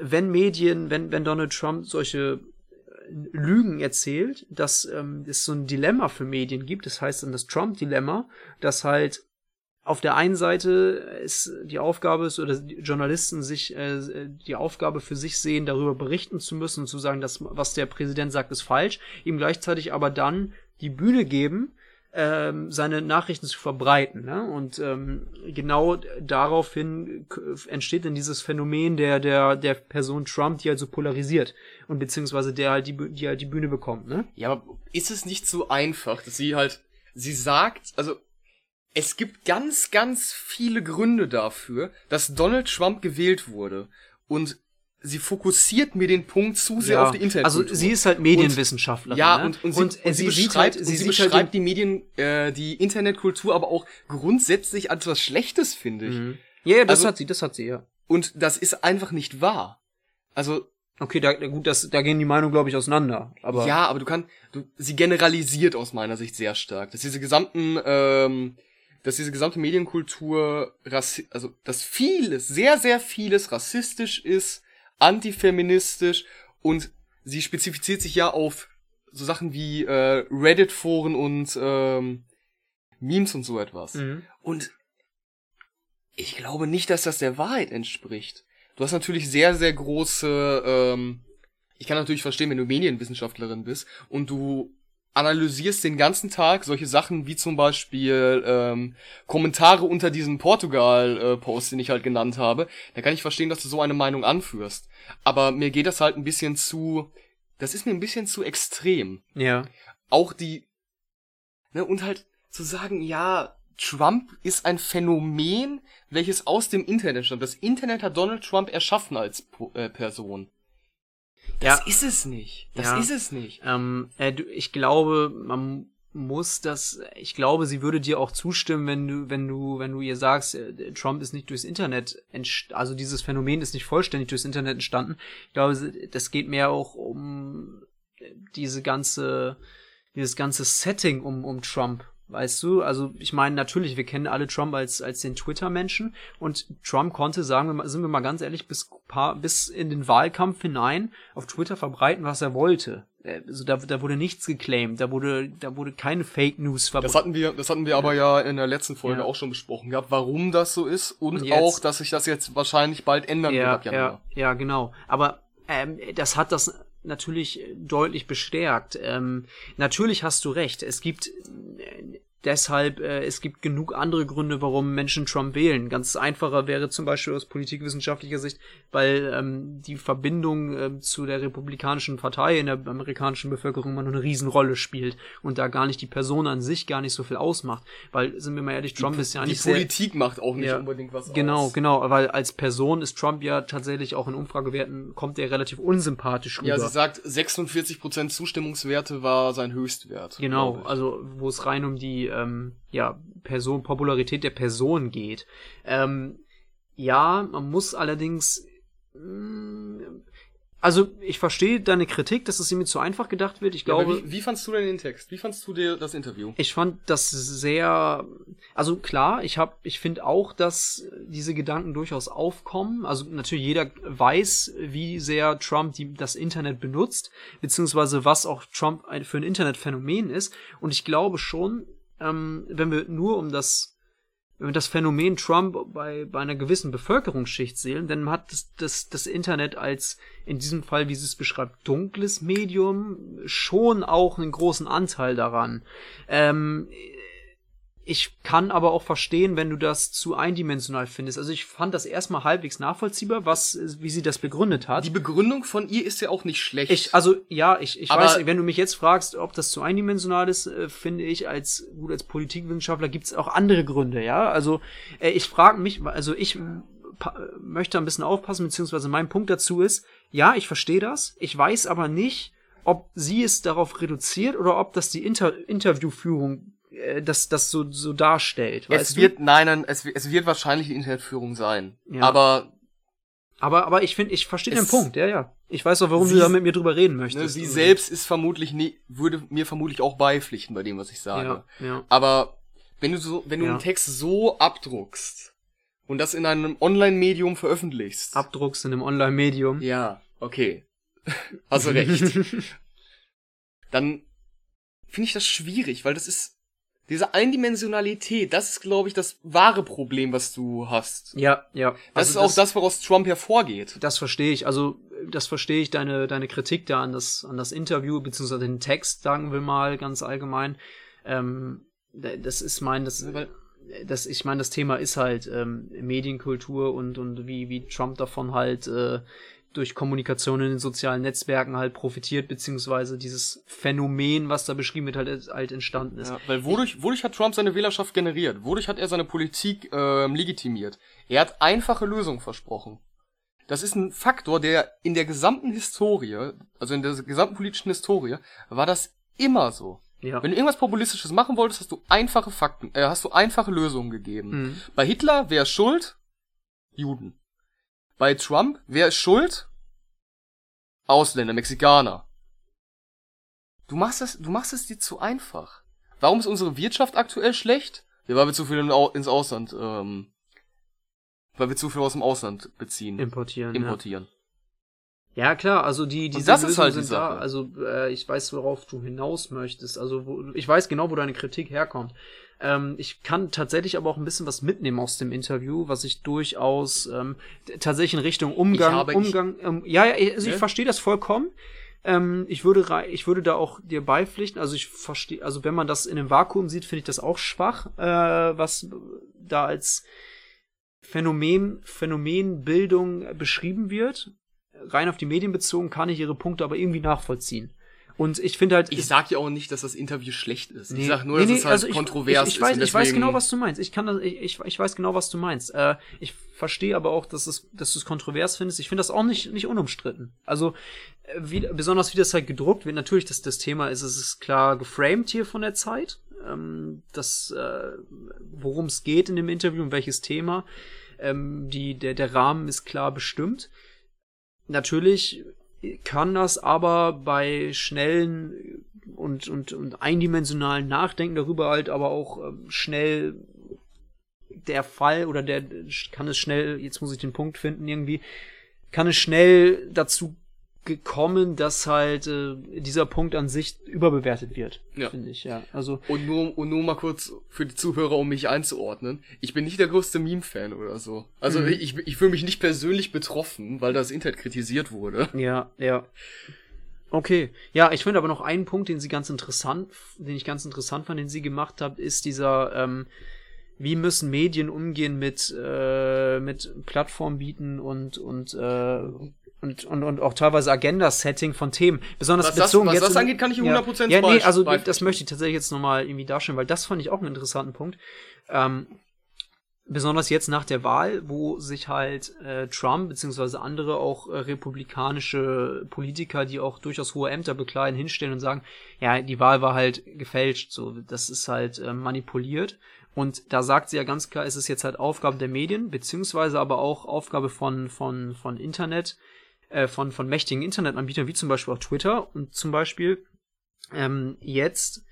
wenn Medien, wenn wenn Donald Trump solche äh, Lügen erzählt, dass ähm, es so ein Dilemma für Medien gibt, das heißt dann das Trump-Dilemma, dass halt auf der einen Seite ist die Aufgabe ist, oder Journalisten sich äh, die Aufgabe für sich sehen, darüber berichten zu müssen und zu sagen, dass was der Präsident sagt, ist falsch, ihm gleichzeitig aber dann die Bühne geben, ähm, seine Nachrichten zu verbreiten. Ne? Und ähm, genau daraufhin entsteht dann dieses Phänomen der, der, der Person Trump, die halt so polarisiert und beziehungsweise der halt die, die halt die Bühne bekommt. Ne? Ja, aber ist es nicht so einfach, dass sie halt, sie sagt, also es gibt ganz, ganz viele Gründe dafür, dass Donald Trump gewählt wurde. Und sie fokussiert mir den Punkt zu sehr Ja, auf die Internet. Also sie ist halt Medienwissenschaftlerin. ja, ne? und, und, sie, und, sie, sieht beschreibt, halt, sie sie halt beschreibt die Medien, äh, die Internetkultur aber auch grundsätzlich als was Schlechtes, finde ich. Mhm. Ja, ja, das Also- hat sie, das hat sie, ja. Und das ist einfach nicht wahr. Also, Okay, da- gut, das, da gehen die Meinungen, glaube ich, auseinander. Aber ja, aber du kannst, du, sie generalisiert aus meiner Sicht sehr stark, dass diese gesamten, ähm, dass diese gesamte Medienkultur, rassi also, dass vieles, sehr, sehr vieles rassistisch ist, antifeministisch und sie spezifiziert sich ja auf so Sachen wie äh, Reddit-Foren und ähm, Memes und so etwas. Mhm. Und ich glaube nicht, dass das der Wahrheit entspricht. Du hast natürlich sehr, sehr große, ähm, ich kann natürlich verstehen, wenn du Medienwissenschaftlerin bist und du analysierst den ganzen Tag solche Sachen wie zum Beispiel ähm, Kommentare unter diesem Portugal-Post, den ich halt genannt habe, dann kann ich verstehen, dass du so eine Meinung anführst. Aber mir geht das halt ein bisschen zu, das ist mir ein bisschen zu extrem ja. auch die, ne, und halt zu sagen, ja, Trump ist ein Phänomen, welches aus dem Internet stammt. Das Internet hat Donald Trump erschaffen als Po- äh, Person. Das Ja. ist es nicht. Das Ja. ist es nicht. Ähm, äh, ich glaube, man muss das, ich glaube, sie würde dir auch zustimmen, wenn du, wenn du, wenn du ihr sagst, äh, Trump ist nicht durchs Internet, also dieses Phänomen ist nicht vollständig durchs Internet entstanden. Ich glaube, das geht mehr auch um äh, diese ganze, dieses ganze Setting um, um Trump. Weißt du, also ich meine natürlich, wir kennen alle Trump als als den Twitter-Menschen und Trump konnte, sagen wir mal, sind wir mal ganz ehrlich, bis paar, bis in den Wahlkampf hinein auf Twitter verbreiten, was er wollte. Also da, da wurde nichts geclaimed, da wurde da wurde keine Fake News Das verbreitet. hatten wir, das hatten wir aber ja in der letzten Folge Ja. auch schon besprochen gehabt, warum das so ist und Und jetzt- auch, dass sich das jetzt wahrscheinlich bald ändern wird Ja, ab Januar. ja, ja, genau. Aber ähm, das hat das natürlich deutlich bestärkt. Ähm, natürlich hast du recht. Es gibt äh, deshalb, äh, es gibt genug andere Gründe, warum Menschen Trump wählen. Ganz einfacher wäre zum Beispiel aus politikwissenschaftlicher Sicht, weil ähm, die Verbindung ähm, zu der republikanischen Partei in der amerikanischen Bevölkerung immer noch eine Riesenrolle spielt und da gar nicht die Person an sich gar nicht so viel ausmacht. Weil, sind wir mal ehrlich, Trump ist ja Die eigentlich sehr Politik macht auch nicht Ja. unbedingt was Genau, aus. genau, weil als Person ist Trump ja tatsächlich auch in Umfragewerten kommt er relativ unsympathisch rüber. Ja, sie sagt, 46% Zustimmungswerte war sein Höchstwert. genau, also wo es rein um die ähm, ja Person Popularität der Person geht. Ähm, ja, man muss allerdings mh, also ich verstehe deine Kritik, dass es mir zu einfach gedacht wird. Ich Ja, glaube, wie, wie fandst du denn den Text? Wie fandst du dir das Interview? Ich fand das sehr, also klar, ich hab, ich finde auch, dass diese Gedanken durchaus aufkommen. Also natürlich jeder weiß, wie sehr Trump die, das Internet benutzt, beziehungsweise was auch Trump ein, für ein Internetphänomen ist. Und ich glaube schon, ähm, wenn wir nur um das wenn wir das Phänomen Trump bei, bei einer gewissen Bevölkerungsschicht sehen, dann hat das, das, das Internet als in diesem Fall, wie sie es beschreibt, dunkles Medium schon auch einen großen Anteil daran. Ähm, ich kann aber auch verstehen, wenn du das zu eindimensional findest. Also ich fand das erstmal halbwegs nachvollziehbar, was, wie sie das begründet hat. Die Begründung von ihr ist ja auch nicht schlecht. Ich, also ja, ich, ich Aber- weiß, wenn du mich jetzt fragst, ob das zu eindimensional ist, äh, finde ich als gut als Politikwissenschaftler gibt es auch andere Gründe, ja. Also äh, ich frage mich, also ich pa- möchte ein bisschen aufpassen, beziehungsweise mein Punkt dazu ist, ja, ich verstehe das, ich weiß aber nicht, ob sie es darauf reduziert oder ob das die Inter Interviewführung äh, das, das so, so darstellt. es weißt wird, du? nein, nein, es, es wird wahrscheinlich die Internetführung sein. Ja. Aber Aber, aber ich finde, ich verstehe den Es- Punkt, ja, ja. Ich weiß auch, warum Sie- du da mit mir drüber reden ne, möchtest. sie Also, selbst ist vermutlich nie, würde mir vermutlich auch beipflichten bei dem, was ich sage. Ja, ja. Aber wenn du so, wenn du Ja. einen Text so abdruckst und das in einem Online-Medium veröffentlichst. Abdruckst in einem Online-Medium. ja, okay. Hast du recht. Dann finde ich das schwierig, weil das ist, diese Eindimensionalität, das ist, glaube ich, das wahre Problem, was du hast. Ja, ja. Das ist auch das, woraus Trump hervorgeht. Das verstehe ich. Also, das verstehe ich, deine, deine Kritik da an das, an das Interview, beziehungsweise den Text, sagen wir mal, ganz allgemein. Ähm, das ist mein, das, das, ich meine, das Thema ist halt ähm, Medienkultur und, und wie, wie Trump davon halt äh, durch Kommunikation in den sozialen Netzwerken halt profitiert, beziehungsweise dieses Phänomen, was da beschrieben wird, halt, halt entstanden ist. Ja, weil wodurch, wodurch hat Trump seine Wählerschaft generiert? Wodurch hat er seine Politik ähm, legitimiert? Er hat einfache Lösungen versprochen. Das ist ein Faktor, der in der gesamten Historie, also in der gesamten politischen Historie, war das immer so. Ja. Wenn du irgendwas Populistisches machen wolltest, hast du einfache Fakten, äh, hast du einfache Lösungen gegeben. Mhm. Bei Hitler, wer ist schuld? Juden. Bei Trump, wer ist schuld? Ausländer, Mexikaner. Du machst es, du machst es dir zu einfach. Warum ist unsere Wirtschaft aktuell schlecht? Ja, weil wir zu viel ins Ausland, ähm, weil wir zu viel aus dem Ausland beziehen. Importieren. Importieren. Ja, ja klar, also die, die das ist halt sind die da. Also äh, ich weiß, worauf du hinaus möchtest. Also wo, ich weiß genau, wo deine Kritik herkommt. Ähm, ich kann tatsächlich aber auch ein bisschen was mitnehmen aus dem Interview, was ich durchaus ähm, tatsächlich in Richtung Umgang, habe, Umgang, ähm, ja, ja, also ich ja? verstehe das vollkommen. Ähm, ich würde, ich würde da auch dir beipflichten. Also ich verstehe, also wenn man das in einem Vakuum sieht, finde ich das auch schwach, äh, was da als Phänomen, Phänomenbildung beschrieben wird. Rein auf die Medien bezogen kann ich ihre Punkte aber irgendwie nachvollziehen. Und ich finde halt. Ich sag ja auch nicht, dass das Interview schlecht ist. Nee, ich sag nur, nee, dass es halt also kontrovers ich, ich, ich weiß, ist. Ich weiß genau, was du meinst. Ich kann das, ich, ich weiß genau, was du meinst. Äh, ich verstehe aber auch, dass, es, dass du es kontrovers findest. Ich finde das auch nicht, nicht unumstritten. Also, äh, wie, besonders wie das halt gedruckt wird. Natürlich, dass das Thema ist, es ist klar geframed hier von der Zeit. Ähm, das, äh, worum es geht in dem Interview und welches Thema. Ähm, die, der, der Rahmen ist klar bestimmt. Natürlich kann das aber bei schnellen und, und, und eindimensionalen Nachdenken darüber halt aber auch ähm, schnell der Fall oder der kann es schnell, jetzt muss ich den Punkt finden irgendwie, kann es schnell dazu gekommen, dass halt äh, dieser Punkt an sich überbewertet wird, ja. finde ich, ja. Also und nur und nur mal kurz für die Zuhörer, um mich einzuordnen. Ich bin nicht der größte Meme-Fan oder so. Also mhm. ich, ich fühle mich nicht persönlich betroffen, weil das Internet kritisiert wurde. Ja, ja. Okay, ja, ich finde aber noch einen Punkt, den sie ganz interessant, den ich ganz interessant fand, den sie gemacht hat, ist dieser ähm, wie müssen Medien umgehen mit äh, mit Plattform bieten und und äh, und, und, und auch teilweise Agenda-Setting von Themen. Besonders was bezogen das, was jetzt. Das angeht, kann ich 100% Ja, ja nee, also das möchte ich tatsächlich jetzt nochmal irgendwie darstellen, weil das fand ich auch einen interessanten Punkt. Ähm, besonders jetzt nach der Wahl, wo sich halt äh, Trump beziehungsweise andere auch äh, republikanische Politiker, die auch durchaus hohe Ämter bekleiden, hinstellen und sagen, ja, die Wahl war halt gefälscht, so, das ist halt äh, manipuliert. Und da sagt sie ja ganz klar, es ist jetzt halt Aufgabe der Medien, beziehungsweise aber auch Aufgabe von, von, von Internet, äh, von, von mächtigen Internetanbietern, wie zum Beispiel auch Twitter. Und zum Beispiel ähm, jetzt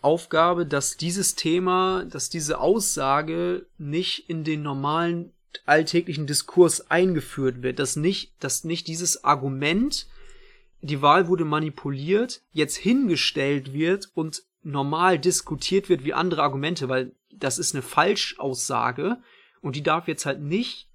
Aufgabe, dass dieses Thema, dass diese Aussage nicht in den normalen alltäglichen Diskurs eingeführt wird, dass nicht, dass nicht dieses Argument, die Wahl wurde manipuliert, jetzt hingestellt wird und normal diskutiert wird wie andere Argumente, weil das ist eine Falschaussage und die darf jetzt halt nicht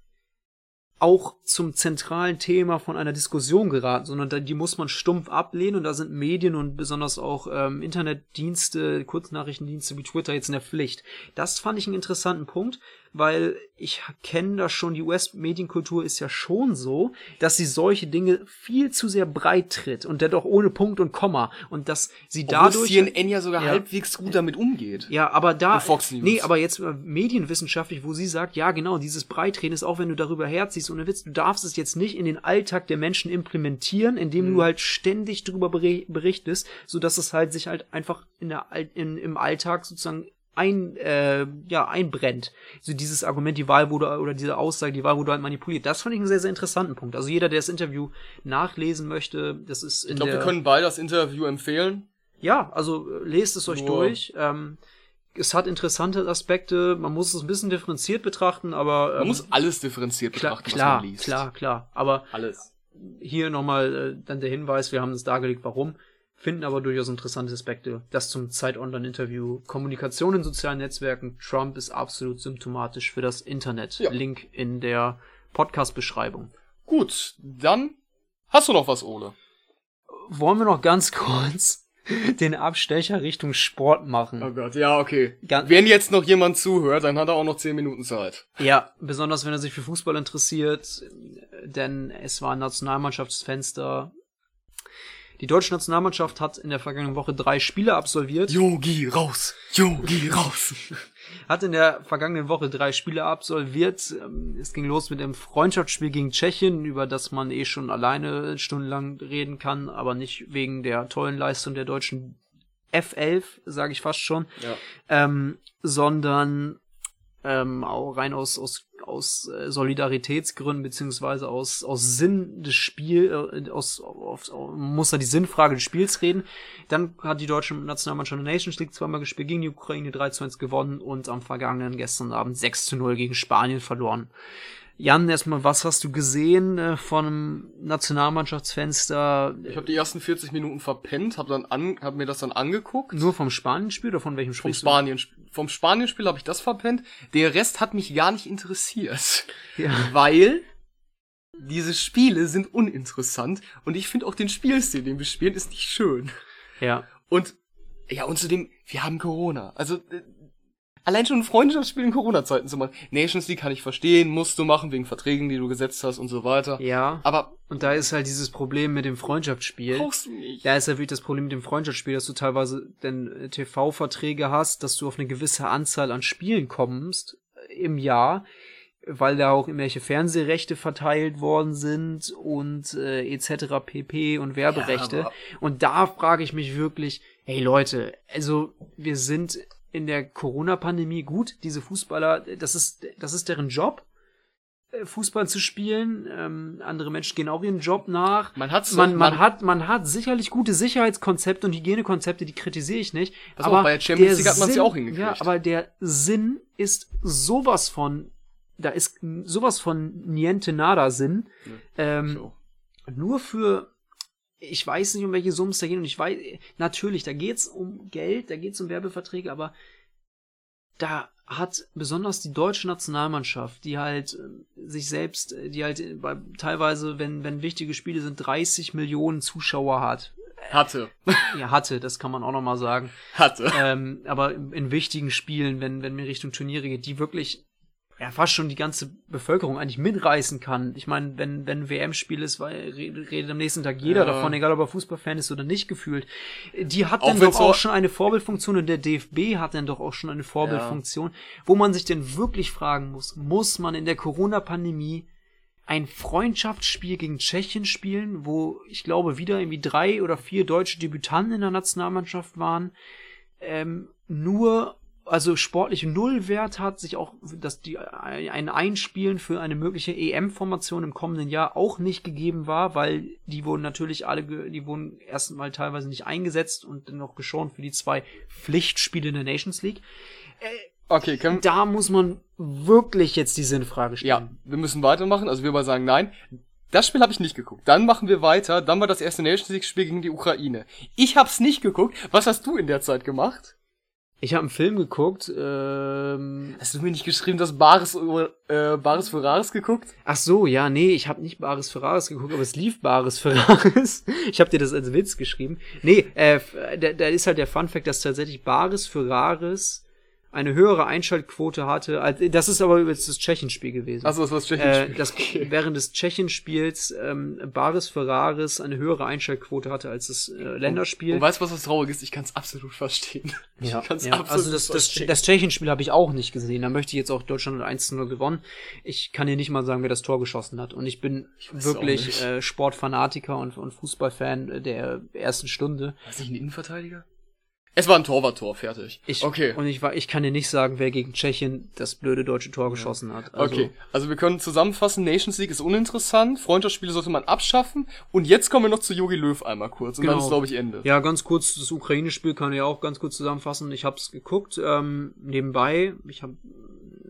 auch zum zentralen Thema von einer Diskussion geraten, sondern die muss man stumpf ablehnen und da sind Medien und besonders auch ähm, Internetdienste, Kurznachrichtendienste wie Twitter jetzt in der Pflicht. Das fand ich einen interessanten Punkt, weil ich kenne das schon, die US-Medienkultur ist ja schon so, dass sie solche Dinge viel zu sehr breit tritt und dennoch ohne Punkt und Komma und dass sie Obwohl dadurch CNN ja sogar ja, halbwegs gut damit umgeht. Ja, aber da Fox News. nee, aber jetzt medienwissenschaftlich, wo sie sagt, ja genau, dieses Breitreden ist auch wenn du darüber herziehst ohne Witz, du darfst es jetzt nicht in den Alltag der Menschen implementieren, indem mhm. du halt ständig darüber berichtest, so dass es halt sich halt einfach in der in, im Alltag sozusagen ein, äh, ja, einbrennt. So dieses Argument, die Wahl wurde, oder diese Aussage, die Wahl wurde halt manipuliert. Das fand ich einen sehr, sehr interessanten Punkt. Also jeder, der das Interview nachlesen möchte, das ist in Ich glaube, wir können beide das Interview empfehlen. Ja, also äh, lest es euch Nur. durch. Ähm, es hat interessante Aspekte, man muss es ein bisschen differenziert betrachten, aber. Ähm, man muss alles differenziert betrachten, klar, was man liest. Klar, klar, aber alles. Hier nochmal äh, dann der Hinweis, wir haben es dargelegt, warum finden aber durchaus interessante Aspekte. Das zum Zeit-Online-Interview. Kommunikation in sozialen Netzwerken. Trump ist absolut symptomatisch für das Internet. Ja. Link in der Podcast-Beschreibung. Gut, dann hast du noch was, Ole. Wollen wir noch ganz kurz den Abstecher Richtung Sport machen? Oh Gott, ja, okay. Gan- Wenn jetzt noch jemand zuhört, dann hat er auch noch 10 Minuten Zeit. Ja, besonders wenn er sich für Fußball interessiert, denn es war ein Nationalmannschaftsfenster. Die deutsche Nationalmannschaft hat in der vergangenen Woche drei Spiele absolviert. Yogi raus! Yogi raus! Hat in der vergangenen Woche drei Spiele absolviert. Ähm, Es ging los mit dem Freundschaftsspiel gegen Tschechien, über das man eh schon alleine stundenlang reden kann, aber nicht wegen der tollen Leistung der deutschen F11, sage ich fast schon, Ja. ähm, sondern ähm, auch rein aus aus aus äh, Solidaritätsgründen beziehungsweise aus aus Sinn des Spiels äh, aus, man muss da die Sinnfrage des Spiels reden. Dann hat die deutsche Nationalmannschaft in der Nations League zweimal gespielt gegen die Ukraine 3 zu 1 gewonnen und am vergangenen gestern Abend 6 zu 0 gegen Spanien verloren. Jan, erstmal, was hast du gesehen äh, von einem Nationalmannschaftsfenster? Ich habe die ersten 40 Minuten verpennt, habe dann an, hab mir das dann angeguckt. Nur vom Spanienspiel oder von welchem Spiel? Vom Spanien, vom Spanienspiel habe ich das verpennt. Der Rest hat mich gar nicht interessiert, Ja. weil diese Spiele sind uninteressant und ich finde auch den Spielstil, den wir spielen, ist nicht schön. ja. Und ja, und zudem, wir haben Corona. Also äh, allein schon ein Freundschaftsspiel in Corona-Zeiten zu machen. Nations League kann ich verstehen, musst du machen wegen Verträgen, die du gesetzt hast und so weiter. Ja. Aber Und da ist halt dieses Problem mit dem Freundschaftsspiel. brauchst du nicht. Da ist ja wirklich das Problem mit dem Freundschaftsspiel, dass du teilweise denn äh, TV-Verträge hast, dass du auf eine gewisse Anzahl an Spielen kommst äh, im Jahr, weil da auch irgendwelche Fernsehrechte verteilt worden sind und äh, etc. pp. und Werberechte. Ja, und da frage ich mich wirklich, hey Leute, also wir sind in der Corona-Pandemie gut, diese Fußballer, das ist, das ist deren Job. äh, Fußball zu spielen, ähm, andere Menschen gehen auch ihren Job nach. Man hat's man, man man- hat, man hat sicherlich gute Sicherheitskonzepte und Hygienekonzepte, die kritisiere ich nicht. Auf, aber bei der Champions League hat man's ja Sinn- auch hingekriegt. Ja, aber der Sinn ist sowas von, da ist sowas von niente nada Sinn. Ähm, So. nur für ich weiß nicht, um welche Summen es da geht und ich weiß, natürlich, da geht's um Geld, da geht's um Werbeverträge, aber da hat besonders die deutsche Nationalmannschaft, die halt äh, sich selbst, äh, die halt äh, bei, teilweise, wenn, wenn wichtige Spiele sind, 30 Millionen Zuschauer hat. Hatte. Ja, hatte, das kann man auch nochmal sagen. Hatte. Ähm, aber in, in wichtigen Spielen, wenn, wenn mir Richtung Turniere geht, die wirklich ja fast schon die ganze Bevölkerung eigentlich mitreißen kann. Ich meine, wenn, wenn ein WM-Spiel ist, weil redet, am nächsten Tag jeder Ja. davon, egal ob er Fußballfan ist oder nicht gefühlt. Die hat Auch dann doch auch schon eine Vorbildfunktion und der DFB hat dann doch auch schon eine Vorbildfunktion, wo man sich denn wirklich fragen muss, muss man in der Corona-Pandemie ein Freundschaftsspiel gegen Tschechien spielen, wo ich glaube wieder irgendwie drei oder vier deutsche Debütanten in der Nationalmannschaft waren, ähm, nur also sportlich Nullwert hat, sich auch, dass die ein Einspielen für eine mögliche EM-Formation im kommenden Jahr auch nicht gegeben war, weil die wurden natürlich alle, die wurden erstmal teilweise nicht eingesetzt und dann noch geschont für die zwei Pflichtspiele in der Nations League. Okay, können, Da muss man wirklich jetzt die Sinnfrage stellen. ja, wir müssen weitermachen. Also wir mal sagen nein. Das Spiel habe ich nicht geguckt. Dann machen wir weiter. Dann war das erste Nations League Spiel gegen die Ukraine. Ich hab's nicht geguckt. Was hast du in der Zeit gemacht? Ich habe einen Film geguckt, ähm, Hast du mir nicht geschrieben, dass Bares, äh, Bares Ferraris geguckt? Ach so, ja, nee, ich habe nicht Bares Ferraris geguckt, aber es lief Bares Ferraris. Ich habe dir das als Witz geschrieben. Nee, äh, da, da ist halt der Fun Fact, dass tatsächlich Bares Ferraris eine höhere Einschaltquote hatte. Als, das ist aber jetzt das Tschechenspiel gewesen. Achso, das war das äh, Tschechenspiel. das Okay. während des Tschechenspiels ähm, Bares Ferraris eine höhere Einschaltquote hatte als das äh, Länderspiel. Und weißt du, was das traurig ist? Ich kann's absolut verstehen. Ja, ich ja. absolut also das, das, verstehen. das Tschechenspiel habe ich auch nicht gesehen. Da möchte ich jetzt auch Deutschland 1-0 gewonnen. Ich kann dir nicht mal sagen, wer das Tor geschossen hat. Und ich bin auch wirklich äh, Sportfanatiker und, und Fußballfan äh, der ersten Stunde. War das nicht ein Innenverteidiger? Es war ein Torwarttor, fertig. Ich, okay. Und ich, war- ich kann dir nicht sagen, wer gegen Tschechien das blöde deutsche Tor geschossen hat. Also, Okay, also wir können zusammenfassen, Nations League ist uninteressant, Freundschaftsspiele sollte man abschaffen und jetzt kommen wir noch zu Jogi Löw einmal kurz und dann Genau. ist glaube ich Ende. Ja, ganz kurz, das Ukraine-Spiel kann ich auch ganz kurz zusammenfassen. Ich habe es geguckt, ähm, nebenbei. Ich habe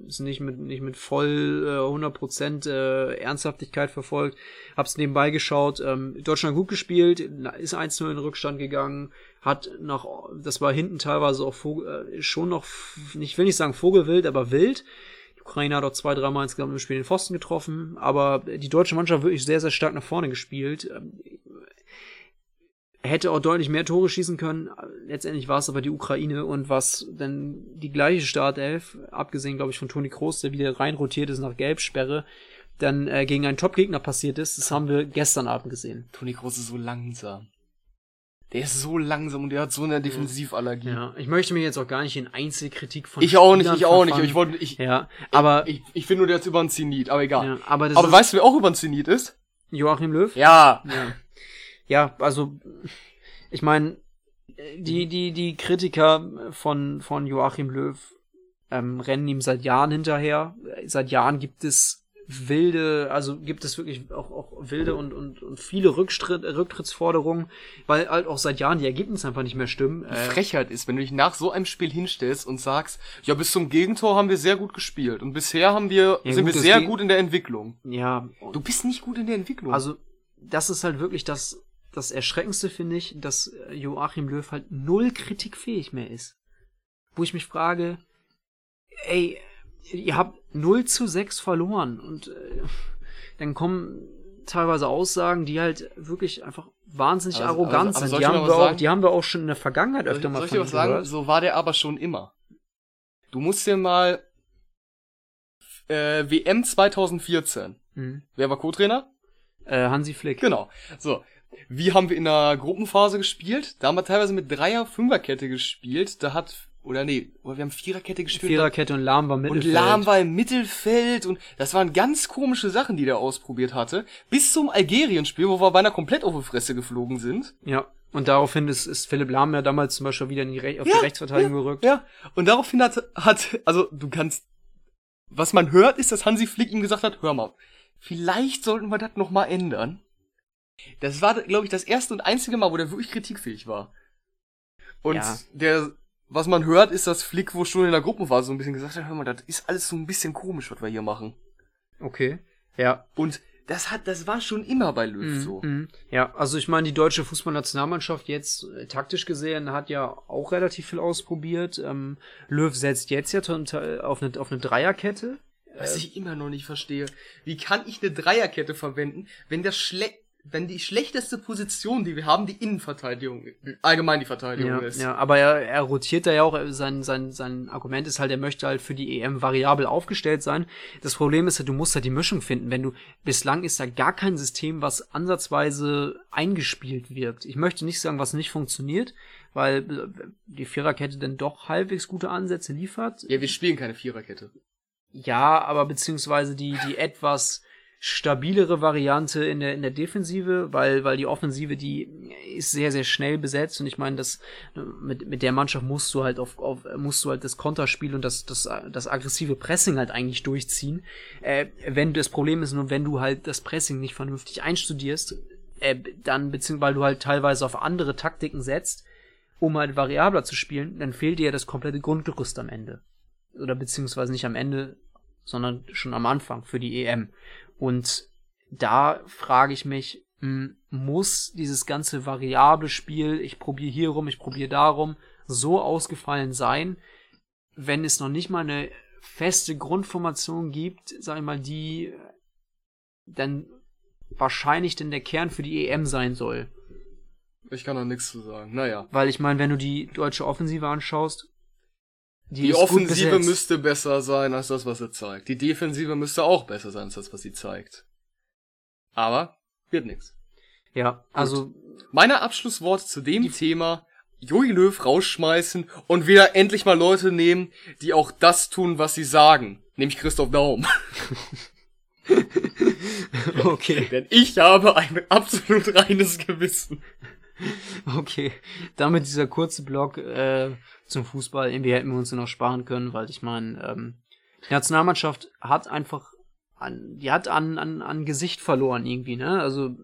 es nicht mit nicht mit voll äh, 100% äh, Ernsthaftigkeit verfolgt. Hab's nebenbei geschaut. Ähm, Deutschland gut gespielt, ist 1-0 in den Rückstand gegangen, hat nach das war hinten teilweise auch Vogel, äh, schon noch ich will nicht sagen Vogelwild, aber wild. Die Ukraine hat auch zwei, dreimal insgesamt im Spiel den Pfosten getroffen, aber die deutsche Mannschaft wirklich sehr, sehr stark nach vorne gespielt. Ähm, hätte auch deutlich mehr Tore schießen können. Letztendlich war es aber die Ukraine und was denn die gleiche Startelf, abgesehen glaube ich von Toni Kroos, der wieder reinrotiert ist nach Gelbsperre, dann äh, gegen einen Top-Gegner passiert ist, das haben wir gestern Abend gesehen. Toni Kroos ist so langsam. Der ist so langsam und der hat so eine Defensivallergie. Ja, ich möchte mir jetzt auch gar nicht in Einzelkritik von Ich auch nicht, ich auch nicht. Ich wollte, ich, ja, aber ich, ich finde nur der jetzt über einen Zenit, aber egal. Ja, aber das aber ist weißt du, wer auch über einen Zenit ist? Joachim Löw? Ja. Ja. Ja, also ich meine, die, die, die Kritiker von, von Joachim Löw ähm, rennen ihm seit Jahren hinterher. Seit Jahren gibt es wilde, also gibt es wirklich auch, auch wilde und, und, und viele Rückstritt, Rücktrittsforderungen, weil halt auch seit Jahren die Ergebnisse einfach nicht mehr stimmen. Die Frechheit ist, wenn du dich nach so einem Spiel hinstellst und sagst, ja, bis zum Gegentor haben wir sehr gut gespielt und bisher haben wir, Ja, sind gut, wir sehr gut in der Entwicklung. Ja, Du bist nicht gut in der Entwicklung. Also, das ist halt wirklich das, das Erschreckendste, finde ich, dass äh, Joachim Löw halt null kritikfähig mehr ist. Wo ich mich frage, ey, ihr habt 0 zu 6 verloren und äh, dann kommen teilweise Aussagen, die halt wirklich einfach wahnsinnig Aber- arrogant aber sind. soll Die haben, wir auch, sagen? die haben wir auch schon in der Vergangenheit Soll öfter ich- mal soll ich dir was sagen? gehört. So war der aber schon immer. Du musst dir mal äh, WM 2014. Mhm. Wer war Co-Trainer? Äh, Hansi Flick. Genau. So. Wie haben wir in der Gruppenphase gespielt? Da haben wir teilweise mit Dreier, Fünferkette gespielt. Da hat, oder nee, oder wir haben Viererkette gespielt. Viererkette und Lahm war und Mittelfeld. Lahm war im Mittelfeld und das waren ganz komische Sachen, die der ausprobiert hatte. Bis zum Algerien-Spiel, wo wir beinahe komplett auf die Fresse geflogen sind. Ja. Und daraufhin ist, ist Philipp Lahm ja damals zum Beispiel wieder in die Re auf Ja, die Rechtsverteidigung gerückt. Ja, und daraufhin hat, hat, also du kannst, was man hört, ist, dass Hansi Flick ihm gesagt hat, hör mal, vielleicht sollten wir das noch mal ändern. Das war, glaube ich, das erste und einzige Mal, wo der wirklich kritikfähig war. Und Ja. der, was man hört, ist, dass Flick wohl schon in der Gruppenphase so ein bisschen gesagt hat, hör mal, das ist alles so ein bisschen komisch, was wir hier machen. Okay. Ja. Und das hat, das war schon immer bei Löw Mhm, so. mhm. Ja, also ich meine, die deutsche Fußballnationalmannschaft jetzt äh, taktisch gesehen hat ja auch relativ viel ausprobiert. Ähm, Löw setzt jetzt ja Teil auf eine, auf eine Dreierkette. Was ich immer noch nicht verstehe. Wie kann ich eine Dreierkette verwenden, wenn das schle wenn die schlechteste Position, die wir haben, die Innenverteidigung, allgemein die Verteidigung Ja, ist. ja, aber er, er rotiert da ja auch, äh, sein, sein, sein Argument ist halt, er möchte halt für die EM variabel aufgestellt sein. Das Problem ist halt, du musst halt die Mischung finden. Wenn du, bislang ist da gar kein System, was ansatzweise eingespielt wirkt. Ich möchte nicht sagen, was nicht funktioniert, weil äh, die Viererkette dann doch halbwegs gute Ansätze liefert. Ja, wir spielen keine Viererkette. Ja, aber beziehungsweise die, die etwas stabilere Variante in der, in der Defensive, weil, weil die Offensive, die ist sehr, sehr schnell besetzt und ich meine, das, mit, mit der Mannschaft musst du halt auf, auf musst du halt das Konterspiel und das, das, das aggressive Pressing halt eigentlich durchziehen. Äh, wenn das Problem ist nur, wenn du halt das Pressing nicht vernünftig einstudierst, äh, dann, beziehungsweise weil du halt teilweise auf andere Taktiken setzt, um halt variabler zu spielen, dann fehlt dir ja das komplette Grundgerüst am Ende. Oder beziehungsweise nicht am Ende, sondern schon am Anfang für die EM. Und da frage ich mich, hm, muss dieses ganze variable Spiel, ich probiere hier rum, ich probiere darum, so ausgefallen sein, wenn es noch nicht mal eine feste Grundformation gibt, sag ich mal, die dann wahrscheinlich denn der Kern für die EM sein soll. Ich kann da nichts zu sagen. Naja. Weil ich meine, wenn du die deutsche Offensive anschaust, Die, gut Offensive müsste besser sein als das, was sie zeigt. Die Defensive müsste auch besser sein als das, was sie zeigt. Aber wird nix. Ja, also Meine Abschlussworte zu dem Thema Jogi Löw rausschmeißen und wieder endlich mal Leute nehmen, die auch das tun, was sie sagen. Nämlich Christoph Daum. okay, Denn ich habe ein absolut reines Gewissen. okay. Damit dieser kurze Block äh, zum Fußball, irgendwie hätten wir uns noch sparen können, weil ich meine, ähm, die Nationalmannschaft hat einfach an, die hat an, an, an Gesicht verloren irgendwie, ne? Also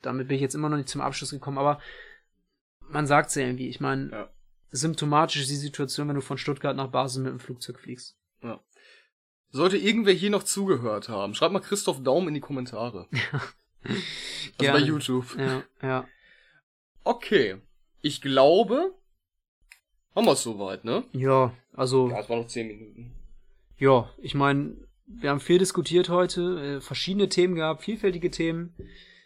damit bin ich jetzt immer noch nicht zum Abschluss gekommen, aber man sagt's ja irgendwie, ich meine, Ja. symptomatisch ist die Situation, wenn du von Stuttgart nach Basel mit dem Flugzeug fliegst. sollte irgendwer hier noch zugehört haben, schreibt mal Christoph Daum in die Kommentare. also Gerne. bei YouTube. Ja, ja. Okay. Ich glaube, haben wir es soweit, ne? Ja, also, Ja, es waren noch 10 Minuten. ja, ich meine, wir haben viel diskutiert heute, äh, verschiedene Themen gehabt, vielfältige Themen.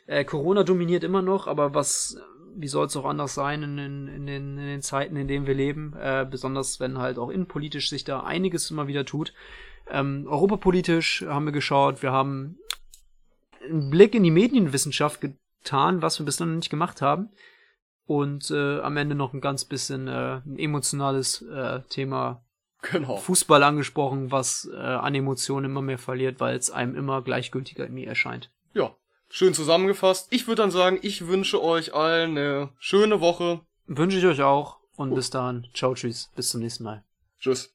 Äh, Corona dominiert immer noch, aber was, wie soll es auch anders sein in, den- in, den, in den Zeiten, in denen wir leben? Äh, besonders wenn halt auch innenpolitisch sich da einiges immer wieder tut. Ähm, europapolitisch haben wir geschaut, wir haben einen Blick in die Medienwissenschaft getan, was wir bislang noch nicht gemacht haben. Und äh, am Ende noch ein ganz bisschen äh, ein emotionales äh, Thema Genau. Fußball angesprochen, was äh, an Emotionen immer mehr verliert, weil es einem immer gleichgültiger irgendwie erscheint. Ja. Schön zusammengefasst. Ich würde dann sagen, ich wünsche euch allen eine schöne Woche. Wünsche ich euch auch und bis dahin. Ciao, tschüss. Bis zum nächsten Mal. Tschüss.